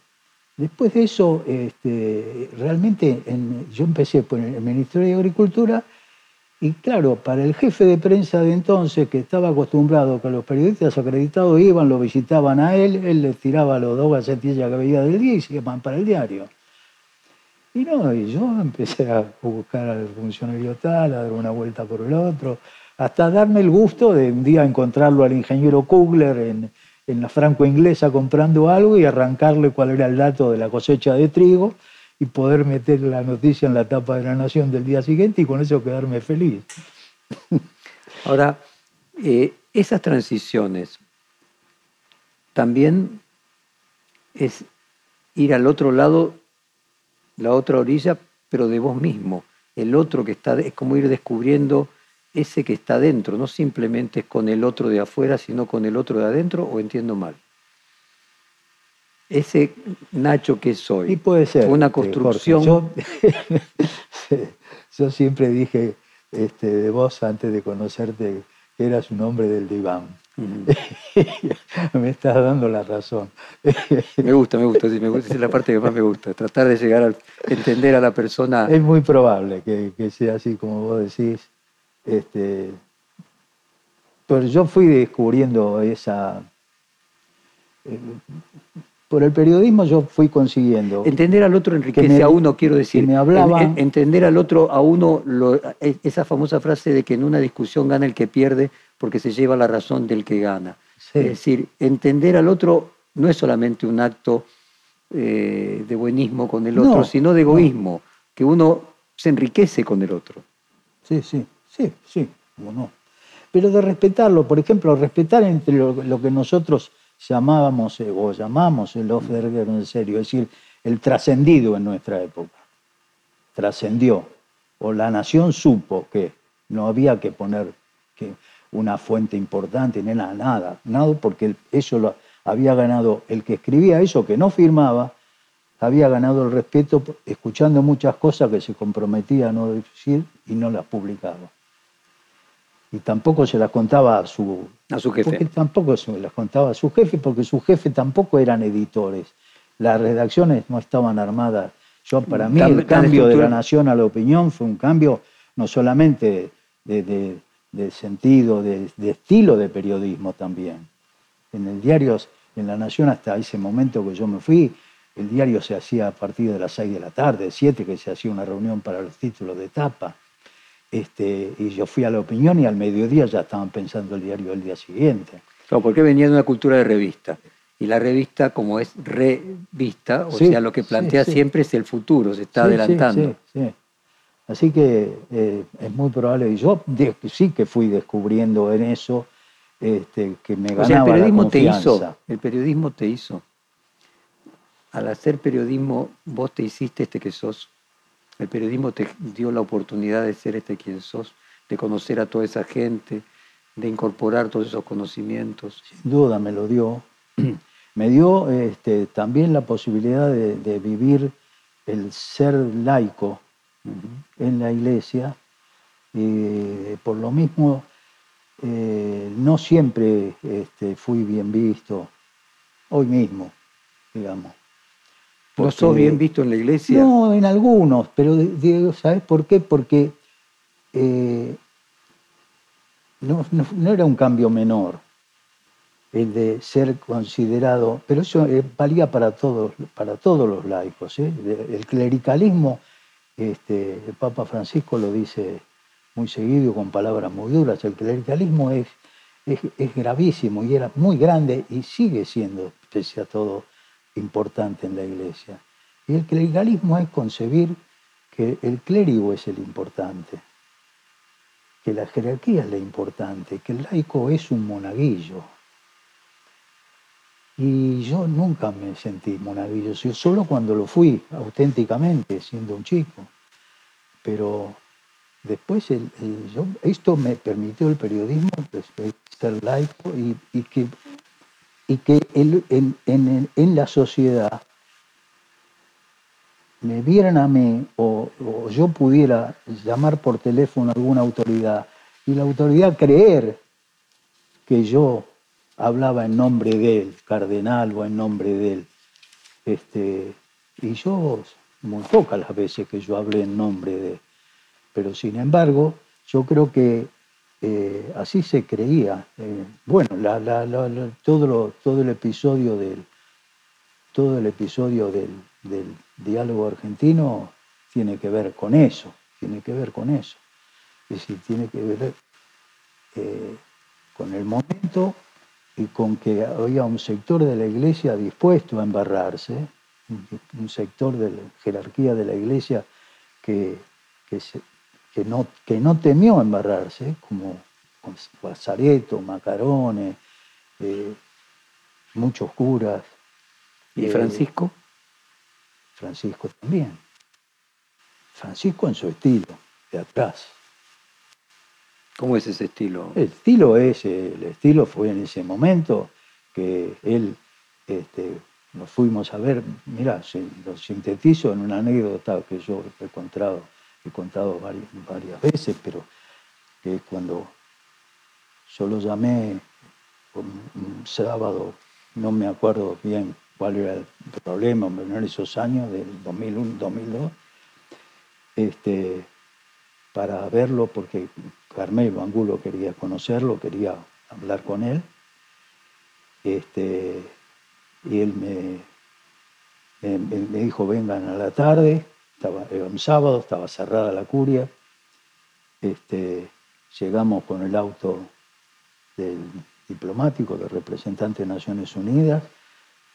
Después de eso, este, realmente yo empecé por el Ministerio de Agricultura y claro, para el jefe de prensa de entonces, que estaba acostumbrado que los periodistas acreditados iban, lo visitaban a él, él les tiraba los dos gacetillas que veía del día y se iban para el diario. Y no, y yo empecé a buscar al funcionario tal, a dar una vuelta por el otro, hasta darme el gusto de un día encontrarlo al ingeniero Kugler en, en la franco-inglesa comprando algo y arrancarle cuál era el dato de la cosecha de trigo y poder meter la noticia en la tapa de la Nación del día siguiente y con eso quedarme feliz. *laughs* Ahora, eh, esas transiciones también es ir al otro lado, la otra orilla, pero de vos mismo. El otro que está, es como ir descubriendo ese que está dentro, no simplemente es con el otro de afuera, sino con el otro de adentro, o entiendo mal. Ese Nacho que soy. Y puede ser. Fue una este, construcción. *laughs* Yo, siempre dije este, de vos antes de conocerte que eras un hombre del diván. *laughs* me estás dando la razón. *laughs* me gusta, me gusta, me gusta, es la parte que más me gusta, tratar de llegar a entender a la persona. Es muy probable que, que sea así como vos decís. Este, pero yo fui descubriendo esa... Eh, por el periodismo yo fui consiguiendo. Entender al otro enriquece a uno, quiero decir. Me hablaba, entender al otro a uno, esa famosa frase de que en una discusión gana el que pierde porque se lleva la razón del que gana. Es decir, entender al otro no es solamente un acto eh, de buenismo con el otro, sino de egoísmo, que uno se enriquece con el otro. Sí, sí. Sí, sí, o no. Pero de respetarlo, por ejemplo, respetar entre lo, que nosotros llamábamos eh, o llamamos el off en serio, es decir, el trascendido en nuestra época. Trascendió. O la nación supo que no había que poner que una fuente importante, ni nada, nada, nada, porque eso lo había ganado el que escribía eso, que no firmaba, había ganado el respeto escuchando muchas cosas que se comprometía a no decir y no las publicaba y tampoco se las contaba a su, a su jefe. Porque tampoco se las contaba a su jefe, porque su jefe tampoco eran editores. Las redacciones no estaban armadas. Yo, para mí, el cambio de la nación a la opinión fue un cambio no solamente de, sentido, de, estilo de periodismo también. En el diario, en la nación, hasta ese momento que yo me fui, el diario se hacía a partir de las 6 de la tarde, 7 que se hacía una reunión para los títulos de etapa este, y yo fui a la opinión y al mediodía ya estaban pensando el diario del día siguiente. Claro, porque venía de una cultura de revista. y la revista como es revista, o sea, lo que plantea siempre es el futuro, se está adelantando. Así que eh, es muy probable, y yo sí que fui descubriendo en eso este, que me ganaba o sea, el periodismo te hizo, el periodismo te hizo. Al hacer periodismo, vos te hiciste este que sos. El periodismo te dio la oportunidad de ser este quien sos, de conocer a toda esa gente, de incorporar todos esos conocimientos. Sin duda me lo dio. *clears throat* me dio este, también la posibilidad de, vivir el ser laico en la iglesia. y por lo mismo, eh, no siempre este, fui bien visto, hoy mismo, digamos. ¿No sos bien visto en la iglesia? No, en algunos, pero ¿sabes por qué? Porque eh, no, era un cambio menor el de ser considerado, pero eso eh, valía para todos, para todos los laicos. ¿eh? El clericalismo, este, el Papa Francisco lo dice muy seguido con palabras muy duras, el clericalismo es, es, es gravísimo y era muy grande y sigue siendo, pese a todo, importante en la iglesia. Y el clericalismo es concebir que el clérigo es el importante que la jerarquía es la importante, que el laico es un monaguillo. Y yo nunca me sentí monaguillo, solo cuando lo fui auténticamente, siendo un chico. Pero después esto me permitió el periodismo, ser laico y, que, y que en, en la sociedad me vieran a mí o, yo pudiera llamar por teléfono a alguna autoridad y la autoridad creer que yo hablaba en nombre de él, cardenal o en nombre de él. Este, y yo, muy pocas las veces que yo hablé en nombre de él. Pero sin embargo, yo creo que eh, así se creía. Eh, bueno, todo, el episodio del, todo el episodio del, diálogo argentino tiene que ver con eso, tiene que ver con eso. Es decir, tiene que ver eh, con el momento y con que había un sector de la iglesia dispuesto a embarrarse, un sector de la jerarquía de la iglesia que, que, no, que no temió embarrarse, como Bazareto, Macarone, eh, muchos curas. ¿Y Francisco? Francisco también. Francisco en su estilo, de atrás. ¿Cómo es ese estilo? El estilo es, el estilo fue en ese momento que él, este, nos fuimos a ver, mira, lo sintetizo en una anécdota que yo he contado, he contado varias, veces, pero que cuando yo lo llamé un sábado, no me acuerdo bien cuál era el problema en esos años, del 2001, 2002, este, para verlo, porque Carmelo Angulo quería conocerlo, quería hablar con él. Este, y él me, dijo, vengan a la tarde, estaba, era un sábado, estaba cerrada la curia. Este, llegamos con el auto del diplomático, del representante de Naciones Unidas,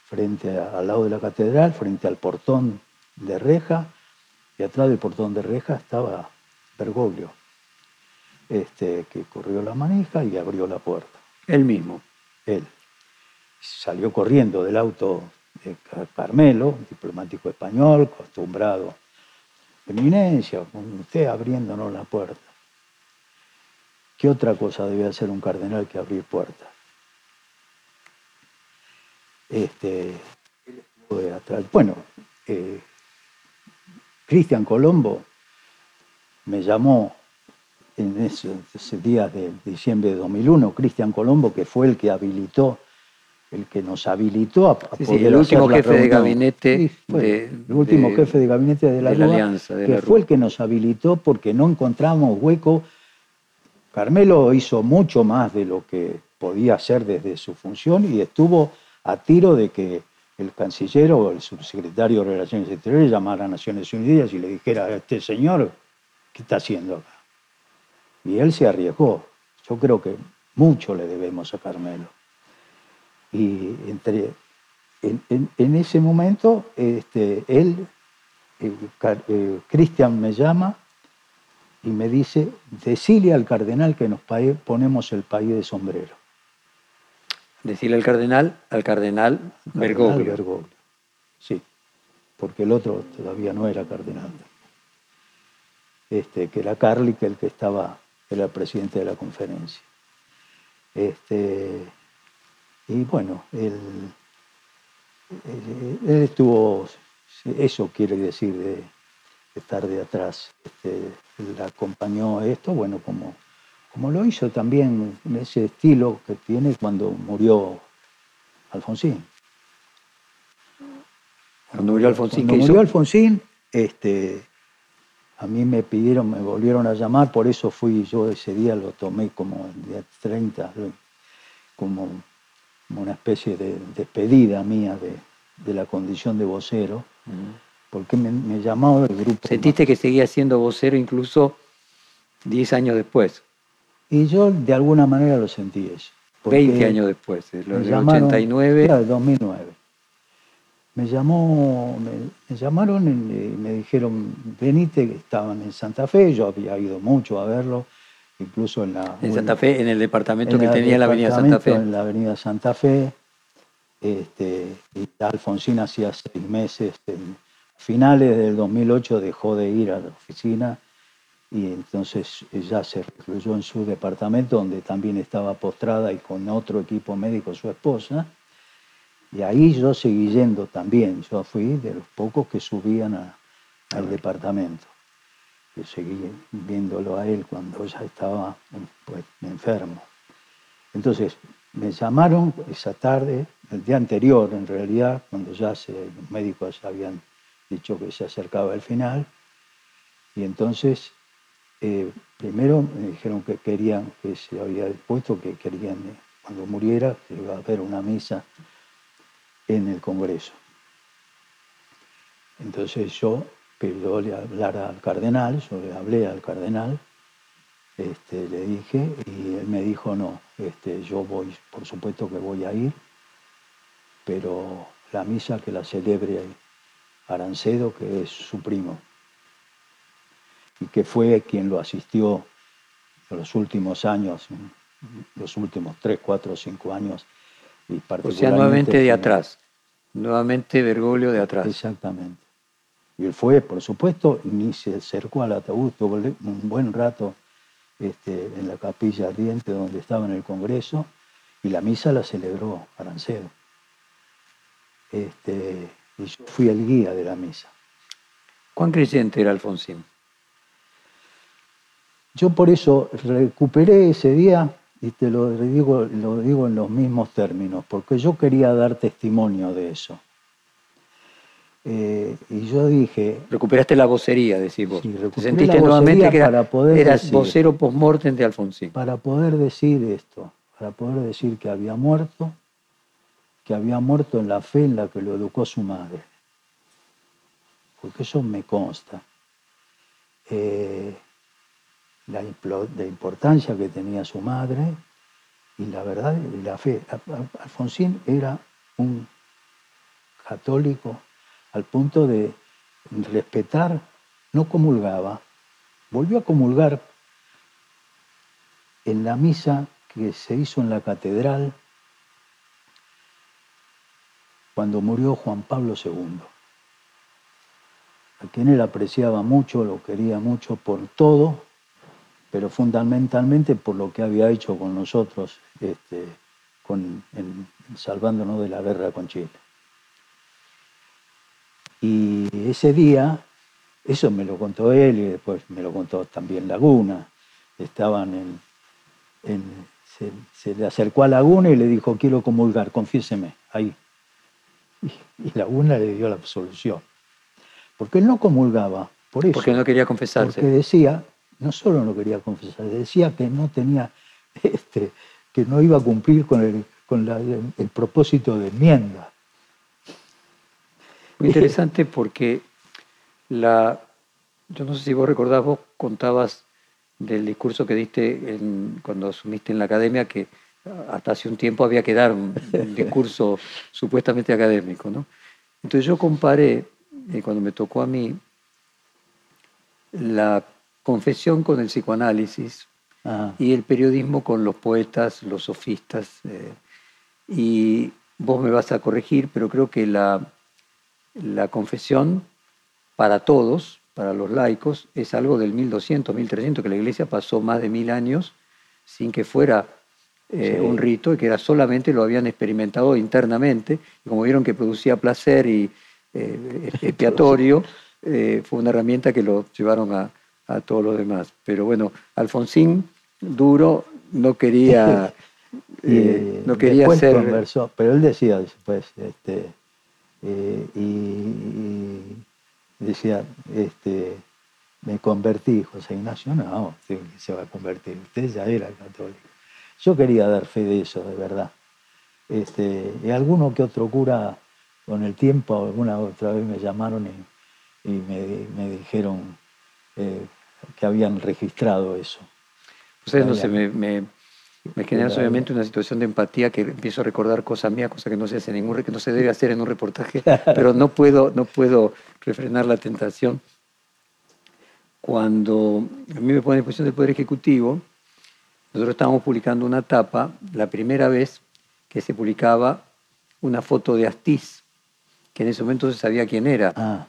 frente al lado de la catedral, frente al portón de reja, y atrás del portón de reja estaba Bergoglio, este, que corrió la manija y abrió la puerta. Él mismo. Él. Salió corriendo del auto de Carmelo, diplomático español, acostumbrado. Eminencia, con usted abriéndonos la puerta. ¿Qué otra cosa debe hacer un cardenal que abrir puertas? Este, bueno, eh, Cristian Colombo me llamó en esos, días de diciembre de 2001, Cristian Colombo, que fue el que habilitó, el que nos habilitó a, el último jefe de gabinete de, el último jefe de gabinete de la, Alianza, que fue el que nos habilitó porque no encontramos hueco. Carmelo hizo mucho más de lo que podía hacer desde su función y estuvo a tiro de que el canciller o el subsecretario de Relaciones Exteriores llamara a Naciones Unidas y le dijera a este señor, ¿qué está haciendo acá? Y él se arriesgó. Yo creo que mucho le debemos a Carmelo. Y entre en, ese momento, este, él, eh, Cristian me llama y me dice, decile al cardenal que nos ponemos el país de sombrero. Decirle al cardenal, al cardenal, Bergoglio. Sí, porque el otro todavía no era cardenal. Este, que era Carli, que el que estaba, era el presidente de la conferencia. Este, y bueno, él, él, estuvo, eso quiere decir de, estar de atrás. Este, él acompañó esto, bueno, como, como lo hizo también en ese estilo que tiene cuando murió Alfonsín. Cuando murió Alfonsín, cuando murió Alfonsín, este, a mí me pidieron, me volvieron a llamar, por eso fui yo ese día, lo tomé como el día 30, como una especie de despedida mía de, la condición de vocero, porque me, me llamaba el grupo. ¿Sentiste que seguía siendo vocero incluso 10 años después? Y yo de alguna manera lo sentí eso. 20 años después, lo del 89. Era 2009 me llamó, me, llamaron y me dijeron, venite, estaban en Santa Fe, yo había ido mucho a verlo, incluso en la... En Santa Fe, en el departamento que tenía la Avenida Santa Fe. En la Avenida Santa Fe, este, y Alfonsín hacía seis meses, en finales del 2008 dejó de ir a la oficina y entonces ya se recluyó en su departamento donde también estaba postrada y con otro equipo médico su esposa y ahí yo seguí yendo también. Yo fui de los pocos que subían al departamento. Yo seguí viéndolo a él cuando ya estaba pues, enfermo. Entonces, me llamaron esa tarde, el día anterior en realidad, cuando ya los médicos habían dicho que se acercaba el final. Y entonces, eh, primero me dijeron que querían, que se había dispuesto, que querían, eh, cuando muriera, que iba a haber una misa en el Congreso. Entonces yo pedí hablar al cardenal, yo le hablé al cardenal, este, le dije y él me dijo no, este, yo voy, por supuesto que voy a ir, pero la misa que la celebre Arancedo, que es su primo, y que fue quien lo asistió en los últimos años, los últimos tres, cuatro, cinco años o sea, nuevamente de atrás, nuevamente Bergoglio de atrás. Exactamente. Y él fue, por supuesto, ni se acercó al ataúd, tuvo un buen rato este, en la capilla ardiente donde estaba en el Congreso, y la misa la celebró Arancedo. Este, y yo fui el guía de la misa. ¿Cuán creyente era Alfonsín? Yo por eso recuperé ese día y te lo digo, lo digo en los mismos términos, porque yo quería dar testimonio de eso. Eh, y yo dije... Recuperaste la vocería, decís vos. Sí, sentiste nuevamente que era, poder eras vocero post-mortem de Alfonsín. Para poder decir esto, para poder decir que había muerto, que había muerto en la fe en la que lo educó su madre. Porque eso me consta. Eh, la, importancia que tenía su madre y la verdad y la fe. Alfonsín era un católico al punto de respetar, no comulgaba, volvió a comulgar en la misa que se hizo en la catedral cuando murió Juan Pablo II, a quien él apreciaba mucho, lo quería mucho por todo, pero fundamentalmente por lo que había hecho con nosotros, este, con, salvándonos de la guerra con Chile. Y ese día, eso me lo contó él y después me lo contó también Laguna. Estaban en, se, le acercó a Laguna y le dijo, quiero comulgar, confiéseme, ahí. Y, y Laguna le dio la absolución. Porque él no comulgaba, por eso. Porque no quería confesarse. Porque decía, no solo no quería confesar, decía que no tenía, *laughs* este, que no iba a cumplir con el, con el propósito de enmienda. Muy interesante porque la, yo no sé si vos recordás, vos contabas del discurso que diste cuando asumiste en la academia que hasta hace un tiempo había que dar un, discurso *laughs* supuestamente académico. ¿no? Entonces yo comparé, eh, cuando me tocó a mí, la confesión con el psicoanálisis y el periodismo con los poetas, los sofistas. Eh, y vos me vas a corregir, pero creo que la, la confesión para todos, para los laicos, es algo del 1200, 1300, que la iglesia pasó más de mil años sin que fuera eh, un rito y que era solamente lo habían experimentado internamente, y como vieron que producía placer y eh, *laughs* expiatorio, eh, fue una herramienta que lo llevaron a, a, todos los demás. Pero bueno, Alfonsín Duro no quería, *laughs* no quería ser... pero él decía después, este, y, decía, este, me convertí, José Ignacio, no, se va a convertir, usted ya era católico. Yo quería dar fe de eso, de verdad. Este, y alguno que otro cura, con el tiempo, alguna otra vez me llamaron y, me, dijeron eh, que habían registrado eso. Ustedes, no sé, me, me, genera obviamente una situación de empatía que empiezo a recordar cosas mías, cosas que no se hace ningún, que no se debe hacer en un reportaje, pero no puedo, no puedo refrenar la tentación. Cuando a mí me pone en posición del Poder Ejecutivo, nosotros estábamos publicando una tapa, la primera vez que se publicaba una foto de Astiz, que en ese momento se sabía quién era, ah.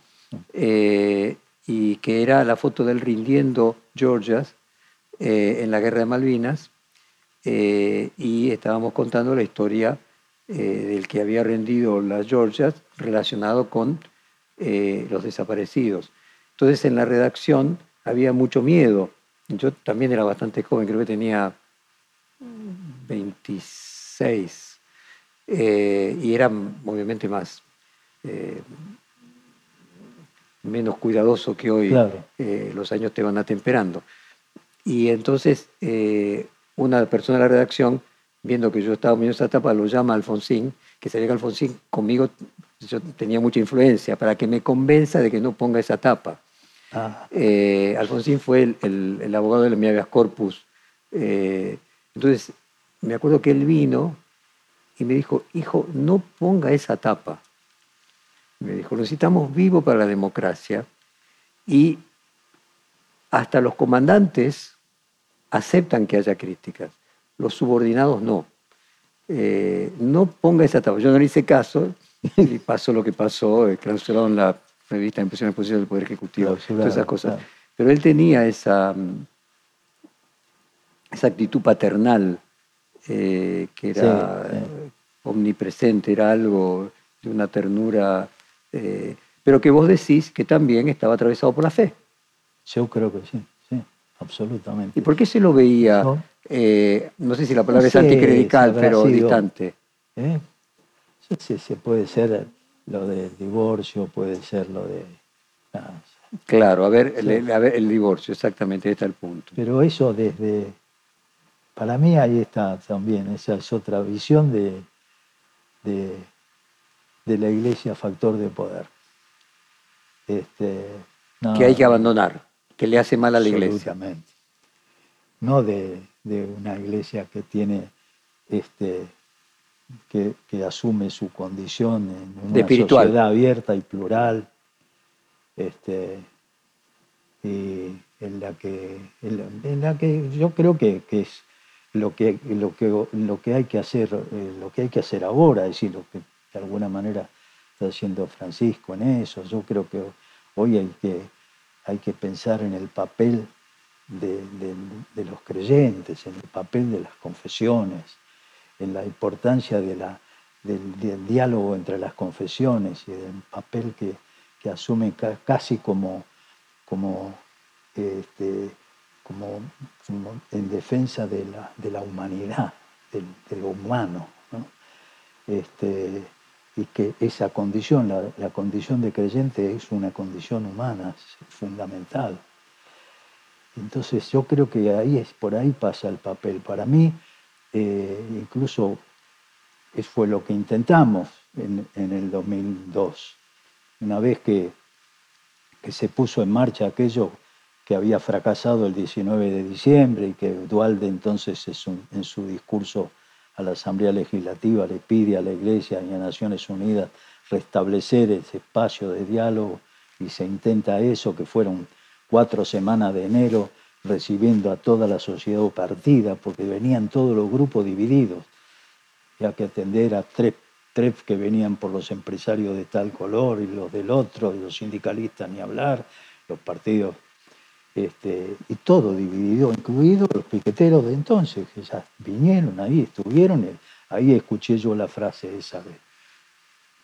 eh, y que era la foto del rindiendo Georgias eh, en la guerra de Malvinas, eh, y estábamos contando la historia del que había rendido las Georgias relacionado con los desaparecidos. Entonces en la redacción había mucho miedo yo también era bastante joven, creo que tenía 26 eh, y era obviamente más eh, menos cuidadoso que hoy. Eh, los años te van atemperando. Y entonces una persona de la redacción, viendo que yo estaba viendo esa etapa, lo llama Alfonsín, que se llega Alfonsín conmigo, yo tenía mucha influencia, para que me convenza de que no ponga esa tapa. Ah. Eh, Alfonsín fue el, abogado del mi corpus. Eh, entonces, me acuerdo que él vino y me dijo, hijo, no ponga esa tapa. Me dijo, necesitamos vivo para la democracia y hasta los comandantes aceptan que haya críticas, los subordinados no. Eh, no ponga esa tapa. Yo no le hice caso y pasó lo que pasó, clausuraron la revista impresión exposición del Poder Ejecutivo, todas esas cosas. Pero él tenía esa, mm, esa actitud paternal eh, que era omnipresente, era algo de una ternura, eh, pero que vos decís que también estaba atravesado por la fe. Yo creo que sí, sí, absolutamente. ¿Y por qué se lo veía, no, eh, sé si la palabra es anticlerical, pero distante? Sí, sí, puede ser lo del divorcio, puede ser lo de... claro, a ver, el, divorcio, exactamente, está el punto. Pero eso desde, para mí ahí está también, esa es otra visión de, de, la iglesia factor de poder. Este, que hay que abandonar, que le hace mal a la iglesia. No de, de una iglesia que tiene este, que, asume su condición en una sociedad abierta y plural, este, y en la que, en la, que yo creo que, es lo que, lo, que, lo que hay que hacer, eh, lo que hay que hacer ahora, es decir, lo que de alguna manera está haciendo Francisco en eso. Yo creo que hoy hay que, hay que pensar en el papel de, los creyentes, en el papel de las confesiones, en la importancia del, diálogo entre las confesiones y del papel que, que asume casi este, como, en defensa de la, de la humanidad, de lo humano. Este, y que esa condición, la, la, condición de creyente es una condición humana fundamental. Entonces yo creo que ahí es, por ahí pasa el papel. Para mí, eh, incluso eso fue lo que intentamos en, el 2002. Una vez que, que, se puso en marcha aquello que había fracasado el 19 de diciembre y que Dualde entonces en su discurso a la Asamblea Legislativa, le pide a la Iglesia y a Naciones Unidas restablecer ese espacio de diálogo y se intenta eso, que fueron cuatro semanas de enero recibiendo a toda la sociedad partida, porque venían todos los grupos divididos. Ya que atender a tres, tres que venían por los empresarios de tal color y los del otro, y los sindicalistas ni hablar, los partidos, este, y todo dividido, incluidos los piqueteros de entonces, que ya vinieron ahí, estuvieron, y ahí escuché yo la frase esa de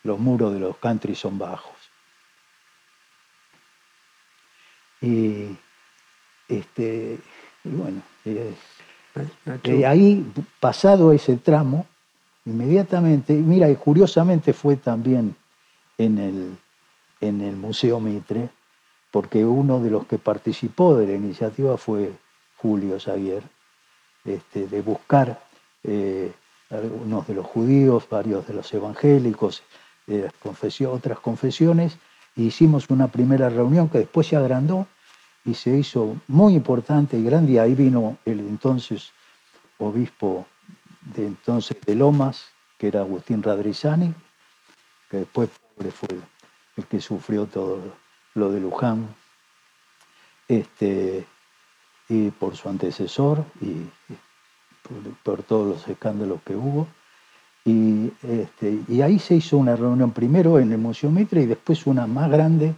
los muros de los country son bajos. Y, este, bueno, eh, eh, ahí, pasado ese tramo, inmediatamente, mira, y curiosamente fue también en el, en el Museo Mitre, porque uno de los que participó de la iniciativa fue Julio Zaguier, este, de buscar eh, algunos de los judíos, varios de los evangélicos, de otras confesiones, e hicimos una primera reunión que después se agrandó y se hizo muy importante y grande, y ahí vino el entonces obispo de entonces de Lomas, que era Agustín Radrizani, que después pobre fue el que sufrió todo lo de Luján, este, y por su antecesor y, por, todos los escándalos que hubo. Y, este, y ahí se hizo una reunión primero en el Museo Mitre y después una más grande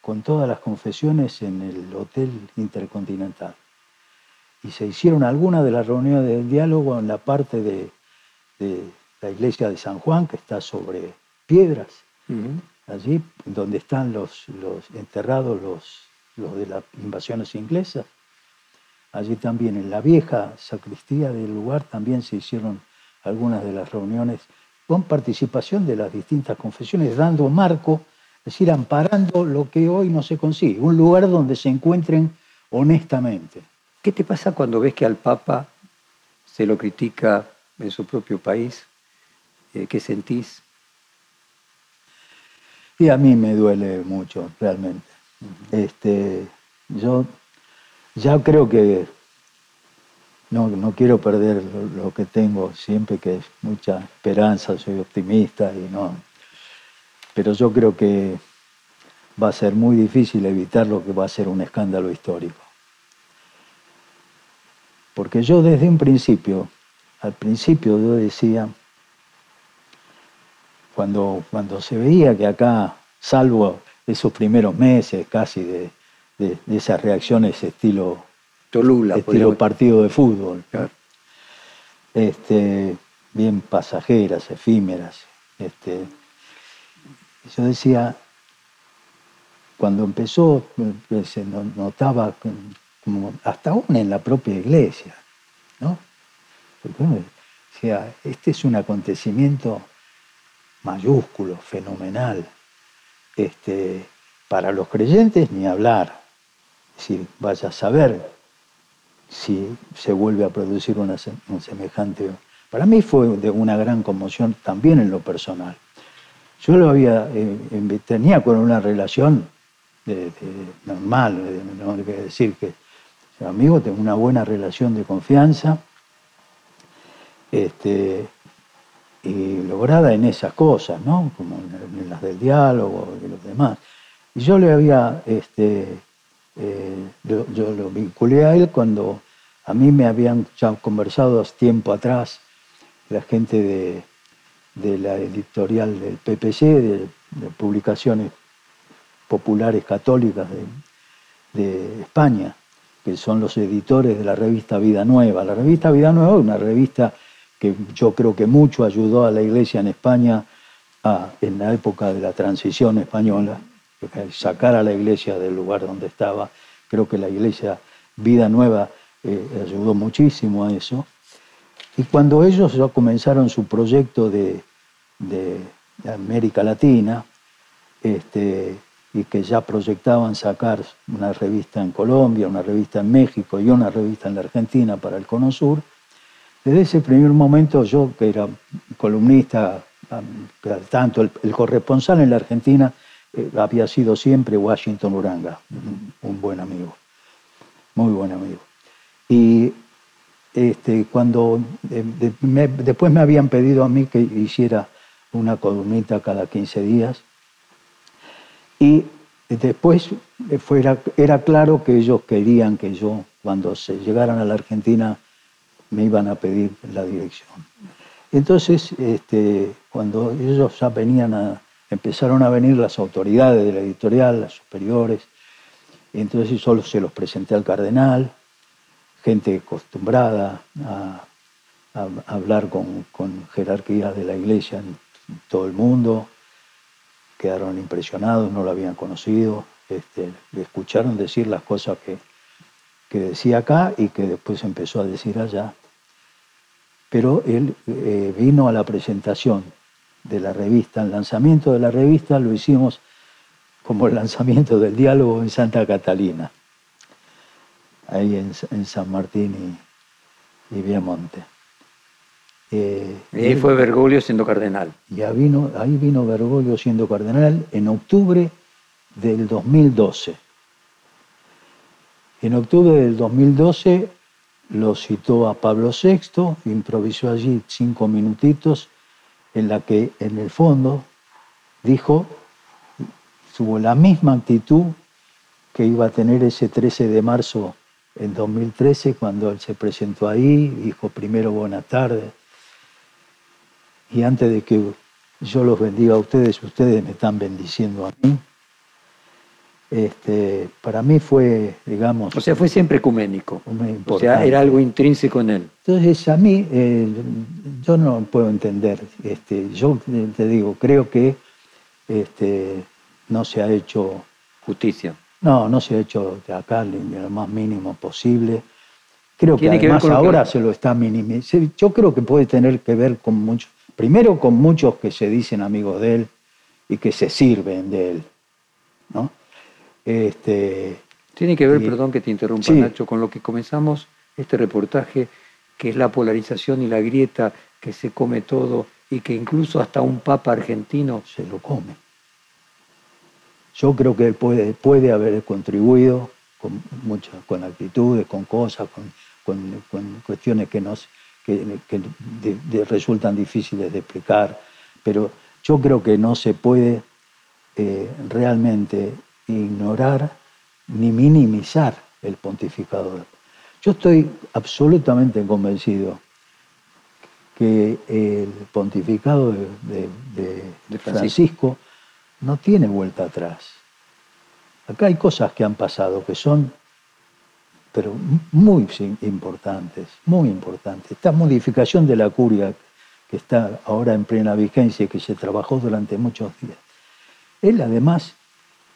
con todas las confesiones en el Hotel Intercontinental. Y se hicieron algunas de las reuniones del diálogo en la parte de, la iglesia de San Juan, que está sobre piedras, allí donde están los, los enterrados los, los de las invasiones inglesas. Allí también en la vieja sacristía del lugar también se hicieron algunas de las reuniones con participación de las distintas confesiones, dando marco, es decir, amparando lo que hoy no se consigue, un lugar donde se encuentren honestamente. ¿Qué te pasa cuando ves que al Papa se lo critica en su propio país? Eh, ¿Qué sentís? Y a mí me duele mucho, realmente. Este, yo ya creo que no, no quiero perder lo, que tengo siempre, que es mucha esperanza, soy optimista y no. Pero yo creo que va a ser muy difícil evitar lo que va a ser un escándalo histórico. Porque yo desde un principio, al principio yo decía, cuando, cuando se veía que acá, salvo esos primeros meses casi de, esas reacciones estilo, Tolula, estilo partido de fútbol. Este, bien pasajeras, efímeras. Este, yo decía, cuando empezó, pues, se notaba como hasta aún en la propia iglesia, ¿no? decía, este es un acontecimiento mayúsculo, fenomenal. Este, para los creyentes ni hablar. Es vaya a saber si se vuelve a producir un semejante... Para mí fue de una gran conmoción también en lo personal. Yo lo había, eh, tenía con una relación normal, no hay que decir que amigo, tengo una buena relación de confianza este, y lograda en esas cosas, ¿no? como en las del diálogo y los demás. Y yo le había, este, eh, yo, lo vinculé a él cuando a mí me habían conversado hace tiempo atrás la gente de, de la editorial del PPC, de, publicaciones populares católicas de, de, España, que son los editores de la revista Vida Nueva. La revista Vida Nueva es una revista que yo creo que mucho ayudó a la Iglesia en España en la época de la transición española, sacar a la Iglesia del lugar donde estaba. Creo que la Iglesia Vida Nueva eh, ayudó muchísimo a eso. Y cuando ellos ya comenzaron su proyecto de, América Latina, este, y que ya proyectaban sacar una revista en Colombia, una revista en México y una revista en la Argentina para el Cono Sur, desde ese primer momento yo, que era columnista, tanto el, corresponsal en la Argentina eh, había sido siempre Washington Uranga, un, buen amigo, muy buen amigo. Y este, cuando después me habían pedido a mí que hiciera una columnita cada 15 días. Y después fuera, era claro que ellos querían que yo, cuando se llegaran a la Argentina, me iban a pedir la dirección. Entonces, este, cuando ellos ya venían a, empezaron a venir las autoridades de la editorial, las superiores, entonces solo se los presenté al cardenal, gente acostumbrada a, hablar con, jerarquías de la iglesia en todo el mundo, quedaron impresionados, no lo habían conocido, este, escucharon decir las cosas que, que, decía acá y que después empezó a decir allá. Pero él eh, vino a la presentación de la revista, el lanzamiento de la revista lo hicimos como el lanzamiento del diálogo en Santa Catalina, ahí en, San Martín y, y Viamonte. Eh, y ahí fue Bergoglio siendo cardenal. Ya vino, ahí vino Bergoglio siendo cardenal en octubre del 2012. En octubre del 2012 lo citó a Pablo VI, improvisó allí cinco minutitos en la que en el fondo dijo, tuvo la misma actitud que iba a tener ese 13 de marzo en 2013 cuando él se presentó ahí, dijo primero buenas tardes, y antes de que yo los bendiga a ustedes, ustedes me están bendiciendo a mí. Este, para mí fue, digamos... O sea, fue siempre ecuménico. O sea, era algo intrínseco en él. Entonces, a mí, eh, yo no puedo entender. Este, yo te digo, creo que este, no se ha hecho... Justicia. No, no se ha hecho de acá lo más mínimo posible. Creo que además ahora se lo está minimizando. Yo creo que puede tener que ver con mucho Primero con muchos que se dicen amigos de él y que se sirven de él. ¿no? Este, Tiene que ver, perdón que te interrumpa, Nacho, con lo que comenzamos este reportaje, que es la polarización y la grieta que se come todo y que incluso hasta un papa argentino se lo come. Yo creo que él puede, puede haber contribuido con muchas, con actitudes, con cosas, con, con cuestiones que nos que, resultan difíciles de explicar, pero yo creo que no se puede eh, realmente ignorar ni minimizar el pontificado. Yo estoy absolutamente convencido que el pontificado de Francisco no tiene vuelta atrás. Acá hay cosas que han pasado que son pero muy importantes, muy importantes. Esta modificación de la curia que está ahora en plena vigencia y que se trabajó durante muchos días. Él además...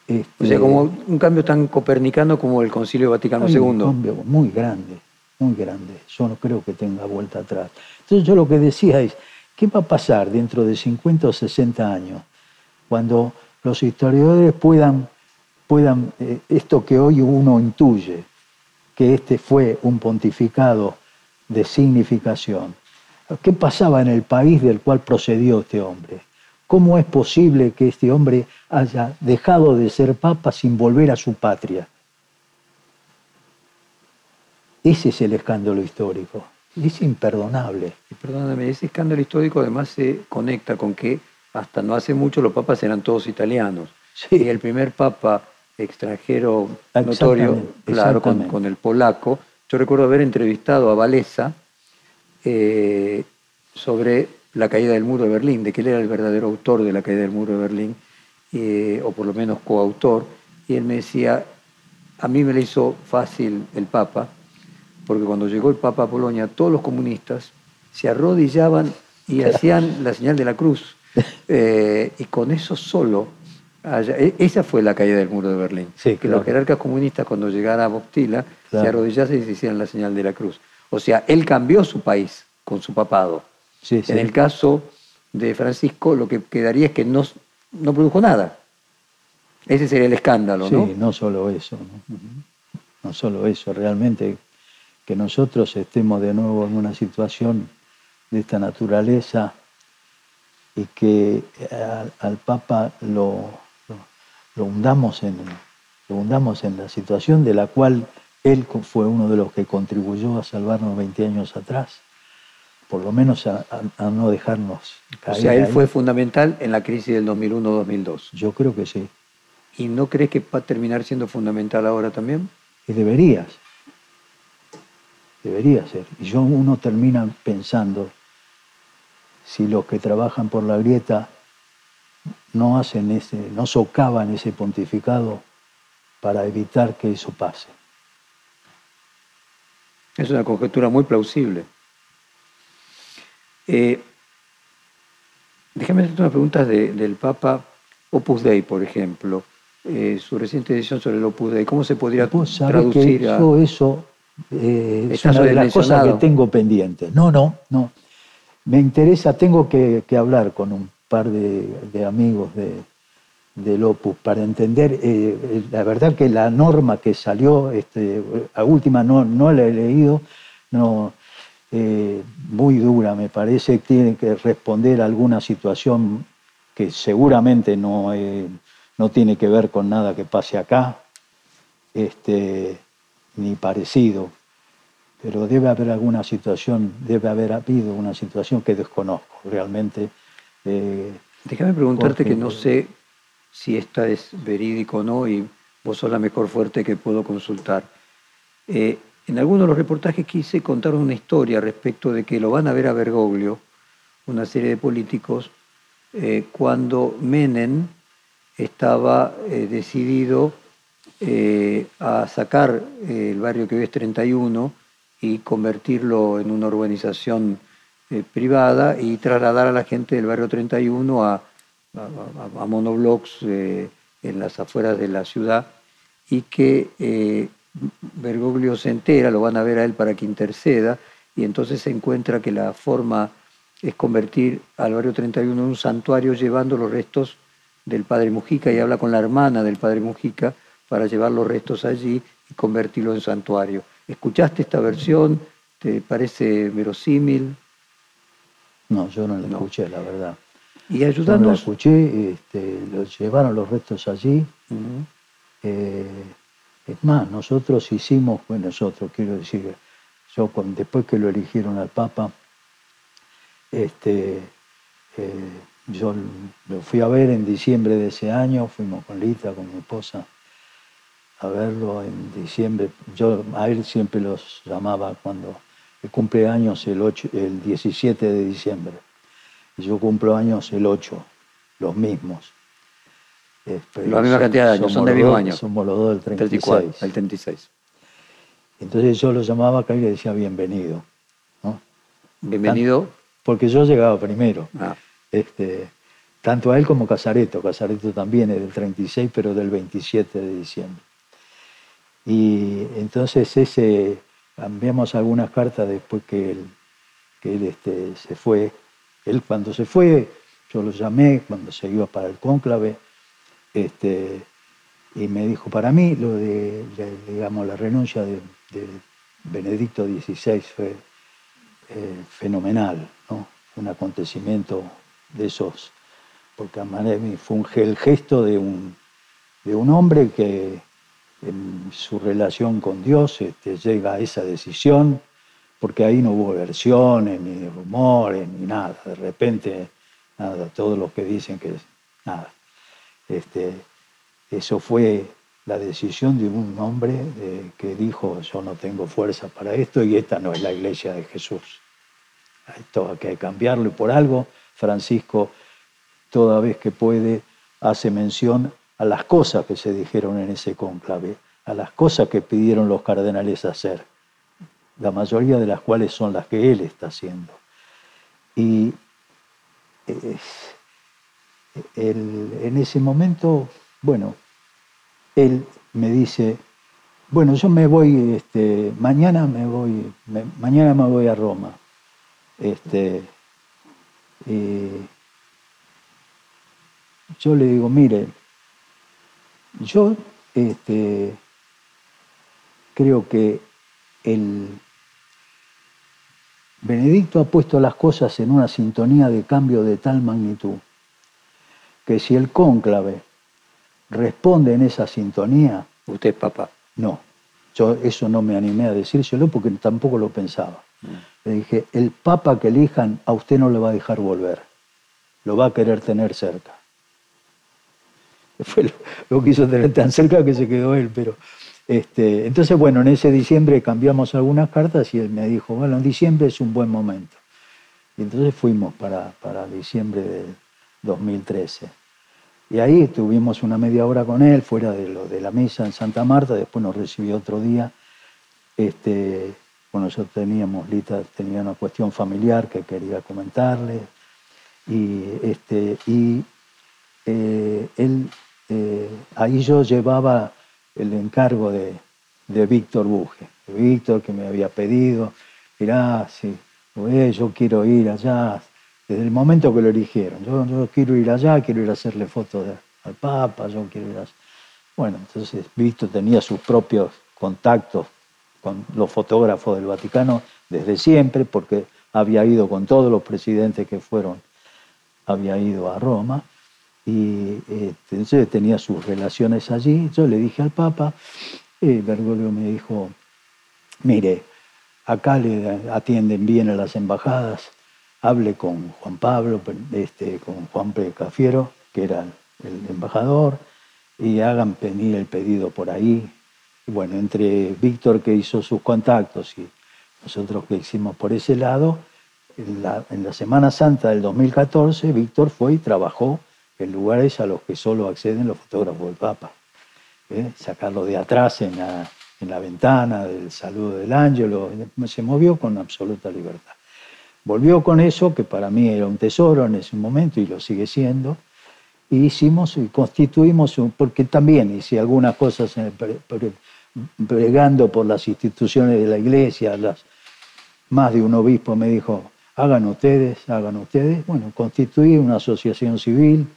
Este, o sea, como un cambio tan copernicano como el Concilio Vaticano II. Un cambio muy grande, muy grande. Yo no creo que tenga vuelta atrás. Entonces yo lo que decía es, ¿qué va a pasar dentro de 50 o 60 años cuando los historiadores puedan, puedan eh, esto que hoy uno intuye, que este fue un pontificado de significación. ¿Qué pasaba en el país del cual procedió este hombre? ¿Cómo es posible que este hombre haya dejado de ser papa sin volver a su patria? Ese es el escándalo histórico. Es imperdonable. Y perdóname, ese escándalo histórico además se conecta con que hasta no hace mucho los papas eran todos italianos. Y el primer papa extranjero notorio, claro, con, el polaco. Yo recuerdo haber entrevistado a Valesa eh, sobre la caída del muro de Berlín, de que él era el verdadero autor de la caída del muro de Berlín, eh, o por lo menos coautor, y él me decía, a mí me le hizo fácil el Papa, porque cuando llegó el Papa a Polonia, todos los comunistas se arrodillaban y hacían la señal de la cruz. *laughs* Eh, y con eso solo e, esa fue la caída del muro de Berlín. que los jerarcas comunistas cuando llegara a Boctila se arrodillasen y se hicieran la señal de la cruz. O sea, él cambió su país con su papado. En el caso de Francisco, lo que quedaría es que no, no produjo nada. Ese sería el escándalo, ¿no? Sí, no solo eso. ¿no? solo eso, realmente que nosotros estemos de nuevo en una situación de esta naturaleza y que al Papa lo, lo hundamos en, lo hundamos en la situación de la cual él fue uno de los que contribuyó a salvarnos 20 años atrás, por lo menos a, no dejarnos caer. O sea, él fue fundamental en la crisis del 2001-2002. Yo creo que sí. ¿Y no crees que va a terminar siendo fundamental ahora también? Y deberías. Debería ser. Y yo uno termina pensando si los que trabajan por la grieta no hacen ese, no socavan ese pontificado para evitar que eso pase. Es una conjetura muy plausible. Eh, déjame hacerte unas preguntas del Papa Opus Dei, por ejemplo. Eh, su reciente edición sobre el Opus Dei, ¿cómo se podría traducir a... eso eh, es una de las cosas que tengo pendientes. No, no, no. Me interesa, tengo que, hablar con un par de, amigos de, del Opus para entender. Eh, la verdad que la norma que salió, este, a última no, no la he leído, no, muy dura me parece, tiene que responder a alguna situación que seguramente no no tiene que ver con nada que pase acá, este, ni parecido, pero debe haber alguna situación, debe haber habido una situación que desconozco realmente. Eh, Déjame preguntarte que no sé si esta es verídico o no y vos sos la mejor fuerte que puedo consultar. Eh, en algunos de los reportajes quise contar una historia respecto de que lo van a ver a Bergoglio, una serie de políticos, eh, cuando Menem estaba eh, decidido eh, a sacar el barrio que hoy es 31 y convertirlo en una urbanización privada y trasladar a la gente del barrio 31 a, a, monoblocks en las afueras de la ciudad y que Bergoglio se entera, lo van a ver a él para que interceda y entonces se encuentra que la forma es convertir al barrio 31 en un santuario llevando los restos del padre Mujica y habla con la hermana del padre Mujica para llevar los restos allí y convertirlo en santuario. ¿Escuchaste esta versión? ¿Te parece verosímil? No, yo no la escuché, la verdad. Y ayudando. no la escuché, este, llevaron los restos allí. Eh, es más, nosotros hicimos, bueno, nosotros quiero decir, yo después que lo eligieron al Papa, este, eh, yo lo fui a ver en diciembre de ese año, fuimos con Lita, con mi esposa, a verlo en diciembre. Yo a él siempre los llamaba cuando el cumpleaños el, 8, el 17 de diciembre. Y yo cumplo años el 8, los mismos. La misma cantidad de años, son de mismo año. Somos los dos del 36. el 36. Entonces yo lo llamaba acá y le decía bienvenido. ¿Bienvenido? Porque yo llegaba primero. Ah. Este, tanto a él como Casareto. Casareto también es del 36, pero del 27 de diciembre. Y entonces ese, cambiamos algunas cartas después que él, que él este, se fue. Él cuando se fue, yo lo llamé cuando se iba para el cónclave, este, y me dijo, para mí lo de, digamos, la renuncia de, Benedicto XVI fue eh, fenomenal, ¿no? un acontecimiento de esos, porque fue el gesto de un, de un hombre que en su relación con Dios este, llega a esa decisión, porque ahí no hubo versiones, ni rumores, ni nada. De repente, nada, todos los que dicen que nada. Este, eso fue la decisión de un hombre que dijo, yo no tengo fuerza para esto y esta no es la iglesia de Jesús. Esto hay que cambiarlo y por algo Francisco, toda vez que puede, hace mención a las cosas que se dijeron en ese cónclave, a las cosas que pidieron los cardenales hacer, la mayoría de las cuales son las que él está haciendo. Y en ese momento, bueno, él me dice, bueno, yo me voy, este, mañana me voy, mañana me voy a Roma. Este, yo le digo, mire, yo este, creo que el Benedicto ha puesto las cosas en una sintonía de cambio de tal magnitud que si el cónclave responde en esa sintonía... Usted, papá. No, yo eso no me animé a decírselo porque tampoco lo pensaba. Le dije, el papa que elijan a usted no le va a dejar volver, lo va a querer tener cerca. Fue lo, quiso tener tan cerca que se quedó él, pero... Este, entonces, bueno, en ese diciembre cambiamos algunas cartas y él me dijo, bueno, en diciembre es un buen momento. Y entonces fuimos para, para diciembre del 2013. Y ahí tuvimos una media hora con él, fuera de, lo, de la misa en Santa Marta, después nos recibió otro día. Este, bueno, nosotros teníamos, Lita tenía una cuestión familiar que quería comentarle. Y, este, y eh, él, eh, ahí yo llevaba el encargo de, de Víctor Buje. Víctor que me había pedido, mirá, sí, yo quiero ir allá, desde el momento que lo eligieron. Yo, quiero ir allá, quiero ir a hacerle fotos al Papa, yo quiero ir a... Bueno, entonces Víctor tenía sus propios contactos con los fotógrafos del Vaticano desde siempre, porque había ido con todos los presidentes que fueron, había ido a Roma, y este, entonces tenía sus relaciones allí. Yo le dije al Papa, y Bergoglio me dijo, mire, acá le atienden bien a las embajadas, hable con Juan Pablo, este, con Juan Cafiero, que era el embajador, y hagan venir el pedido por ahí, bueno, entre Víctor que hizo sus contactos y nosotros que hicimos por ese lado, en la, Semana Santa del 2014, Víctor fue y trabajó en lugares a los que solo acceden los fotógrafos del Papa. ¿eh? Sacarlo de atrás en la, en la ventana del saludo del ángelo, se movió con absoluta libertad. Volvió con eso, que para mí era un tesoro en ese momento y lo sigue siendo, y hicimos y constituimos, porque también hice algunas cosas en bregando por las instituciones de la iglesia, las, más de un obispo me dijo, hagan ustedes, hagan ustedes. Bueno, constituí una asociación civil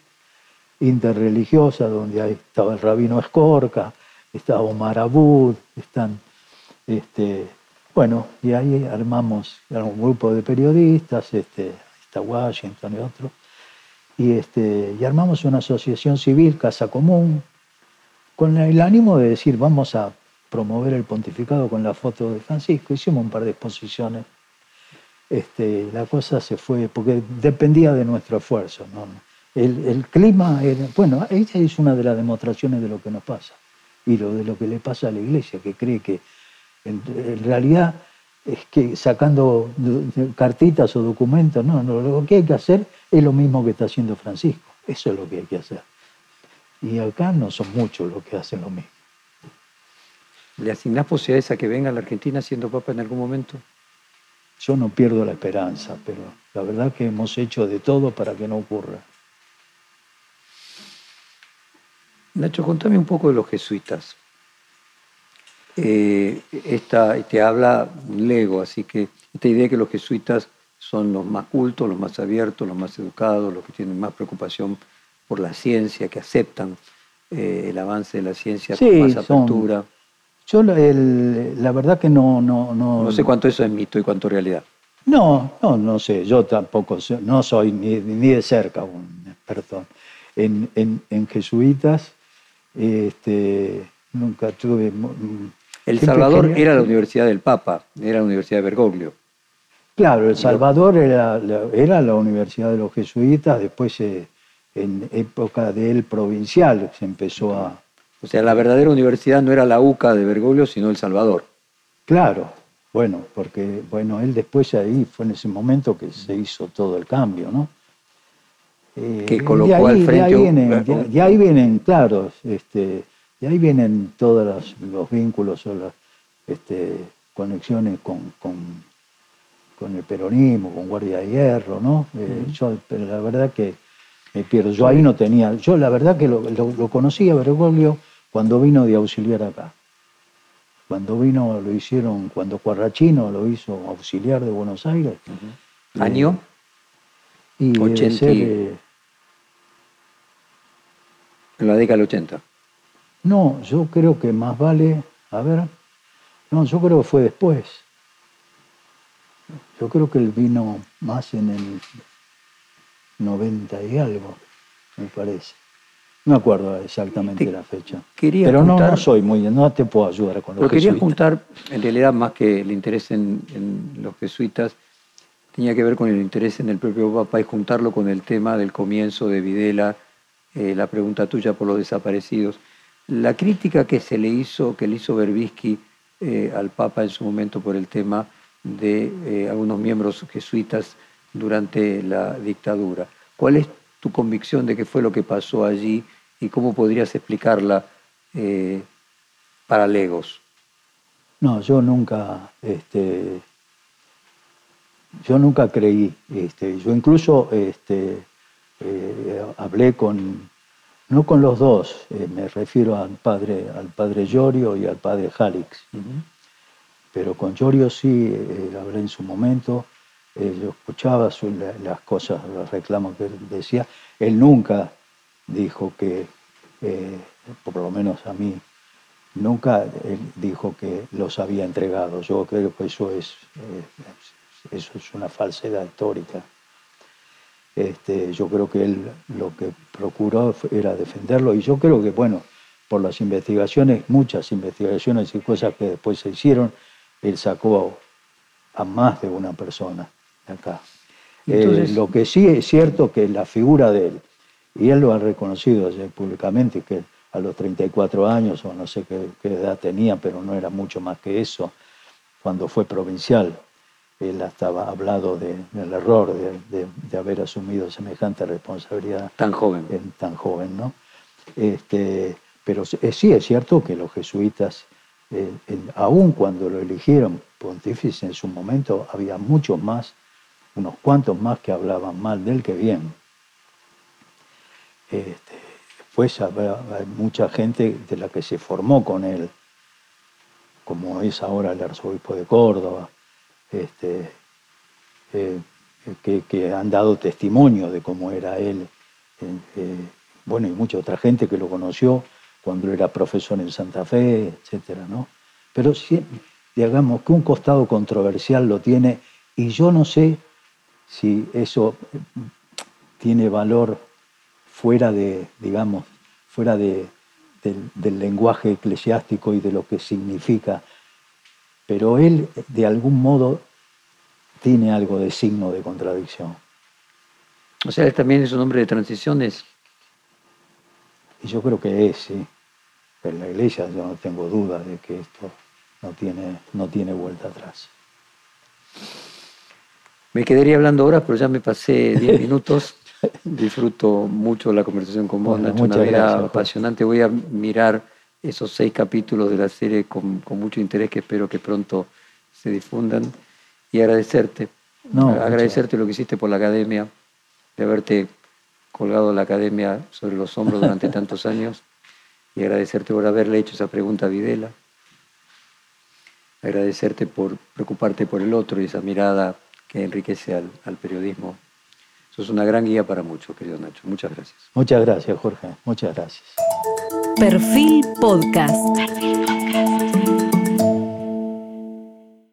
interreligiosa donde ahí estaba el rabino Escorca, estaba Omar Abud, están, este, bueno, y ahí armamos un grupo de periodistas, este, está Washington y otro, y, este, y armamos una asociación civil, Casa Común, con el ánimo de decir, vamos a promover el pontificado con la foto de Francisco. Hicimos un par de exposiciones. Este, la cosa se fue, porque dependía de nuestro esfuerzo. El, clima, era, bueno, ella es una de las demostraciones de lo que nos pasa y lo de lo que le pasa a la iglesia, que cree que en, realidad es que sacando cartitas o documentos, no, no, lo que hay que hacer es lo mismo que está haciendo Francisco. Eso es lo que hay que hacer. Y acá no son muchos los que hacen lo mismo. ¿Le asignás posibilidades a que venga a la Argentina siendo papa en algún momento? Yo no pierdo la esperanza, pero la verdad que hemos hecho de todo para que no ocurra. Nacho, contame un poco de los jesuitas. Eh, esta, te habla Lego, así que esta idea de que los jesuitas son los más cultos, los más abiertos, los más educados, los que tienen más preocupación por la ciencia, que aceptan eh, el avance de la ciencia con más apertura. Yo la verdad que no, no, no... No sé cuánto eso es mito y cuánto realidad. No, no, no sé. Yo tampoco no soy ni, de cerca un experto en, en, jesuitas. Este, nunca tuve... El Salvador era la Universidad del Papa, era la Universidad de Bergoglio. Claro, El Salvador era, era la Universidad de los Jesuitas, después en época del provincial se empezó a, o sea, la verdadera universidad no era la UCA de Bergoglio, sino El Salvador. Claro, bueno, porque bueno, él después ahí fue en ese momento que se hizo todo el cambio, ¿no? Eh, que colocó al frente. De ahí, vienen, de, ahí vienen, claro, este, de ahí vienen todos los, vínculos o las este, conexiones con, con, el peronismo, con Guardia de Hierro, ¿no? Eh, yo, pero la verdad que me pierdo. Yo ahí no tenía, yo la verdad que lo, lo, conocí a Bergoglio cuando vino de auxiliar acá. Cuando vino, lo hicieron, cuando Cuarrachino lo hizo auxiliar de Buenos Aires. ¿Año? Y 80. en la década del 80. No, yo creo que más vale, a ver, no, yo creo que fue después. Yo creo que él vino más en el 90 y algo, me parece. No me acuerdo exactamente la fecha. Pero no, no, soy muy, no te puedo ayudar con los Lo quería juntar, en realidad, más que el interés en, los jesuitas, tenía que ver con el interés en el propio Papa y juntarlo con el tema del comienzo de Videla, eh, la pregunta tuya por los desaparecidos. La crítica que se le hizo, que le hizo Berbisky eh, al Papa en su momento por el tema de eh, algunos miembros jesuitas durante la dictadura. ¿Cuál es tu convicción de qué fue lo que pasó allí y cómo podrías explicarla eh, para Legos. No, yo nunca, este, yo nunca creí, este, yo incluso este, hablé con, no con los dos, eh, me refiero al padre, al padre Llorio y al padre Jalix, pero con Llorio sí hablé en su momento, eh, yo escuchaba las cosas, los reclamos que él decía. Él nunca dijo que, eh, por lo menos a mí, nunca él dijo que los había entregado. Yo creo que eso es, eh, eso es una falsedad histórica. Este, yo creo que él lo que procuró era defenderlo y yo creo que, bueno, por las investigaciones, muchas investigaciones y cosas que después se hicieron, él sacó a más de una persona acá. Eh, lo que sí es cierto que la figura de él, y él lo ha reconocido públicamente, que a los 34 años, o no sé qué, edad tenía, pero no era mucho más que eso, cuando fue provincial, él estaba hablado del error de, haber asumido semejante responsabilidad. Tan joven. tan joven, ¿no? Este, pero sí es cierto que los jesuitas, eh, aun cuando lo eligieron pontífice en su momento, había muchos más unos cuantos más que hablaban mal de él que bien. Este, después hay mucha gente de la que se formó con él, como es ahora el arzobispo de Córdoba, este, eh, que, han dado testimonio de cómo era él. Eh, bueno, y mucha otra gente que lo conoció cuando era profesor en Santa Fe, etcétera, ¿no? Pero si, digamos que un costado controversial lo tiene, y yo no sé si eso tiene valor fuera de, digamos, fuera de, del, lenguaje eclesiástico y de lo que significa, pero él de algún modo tiene algo de signo de contradicción. O sea, él también es un hombre de transiciones. Y yo creo que es, sí. En la iglesia yo no tengo duda de que esto no tiene, no tiene vuelta atrás. Me quedaría hablando horas, pero ya me pasé *laughs* 10 minutos. Disfruto mucho la conversación con vos, Nacho, una vida apasionante. Voy a mirar esos seis capítulos de la serie con, mucho interés que espero que pronto se difundan y agradecerte. agradecerte lo que hiciste por la academia, de haberte colgado la academia sobre los hombros durante *laughs* tantos años y agradecerte por haberle hecho esa pregunta a Videla. Agradecerte por preocuparte por el otro y esa mirada que enriquece al, al periodismo. Eso es una gran guía para muchos, querido Nacho. Muchas gracias. Muchas gracias, Jorge. Muchas gracias. Perfil Podcast.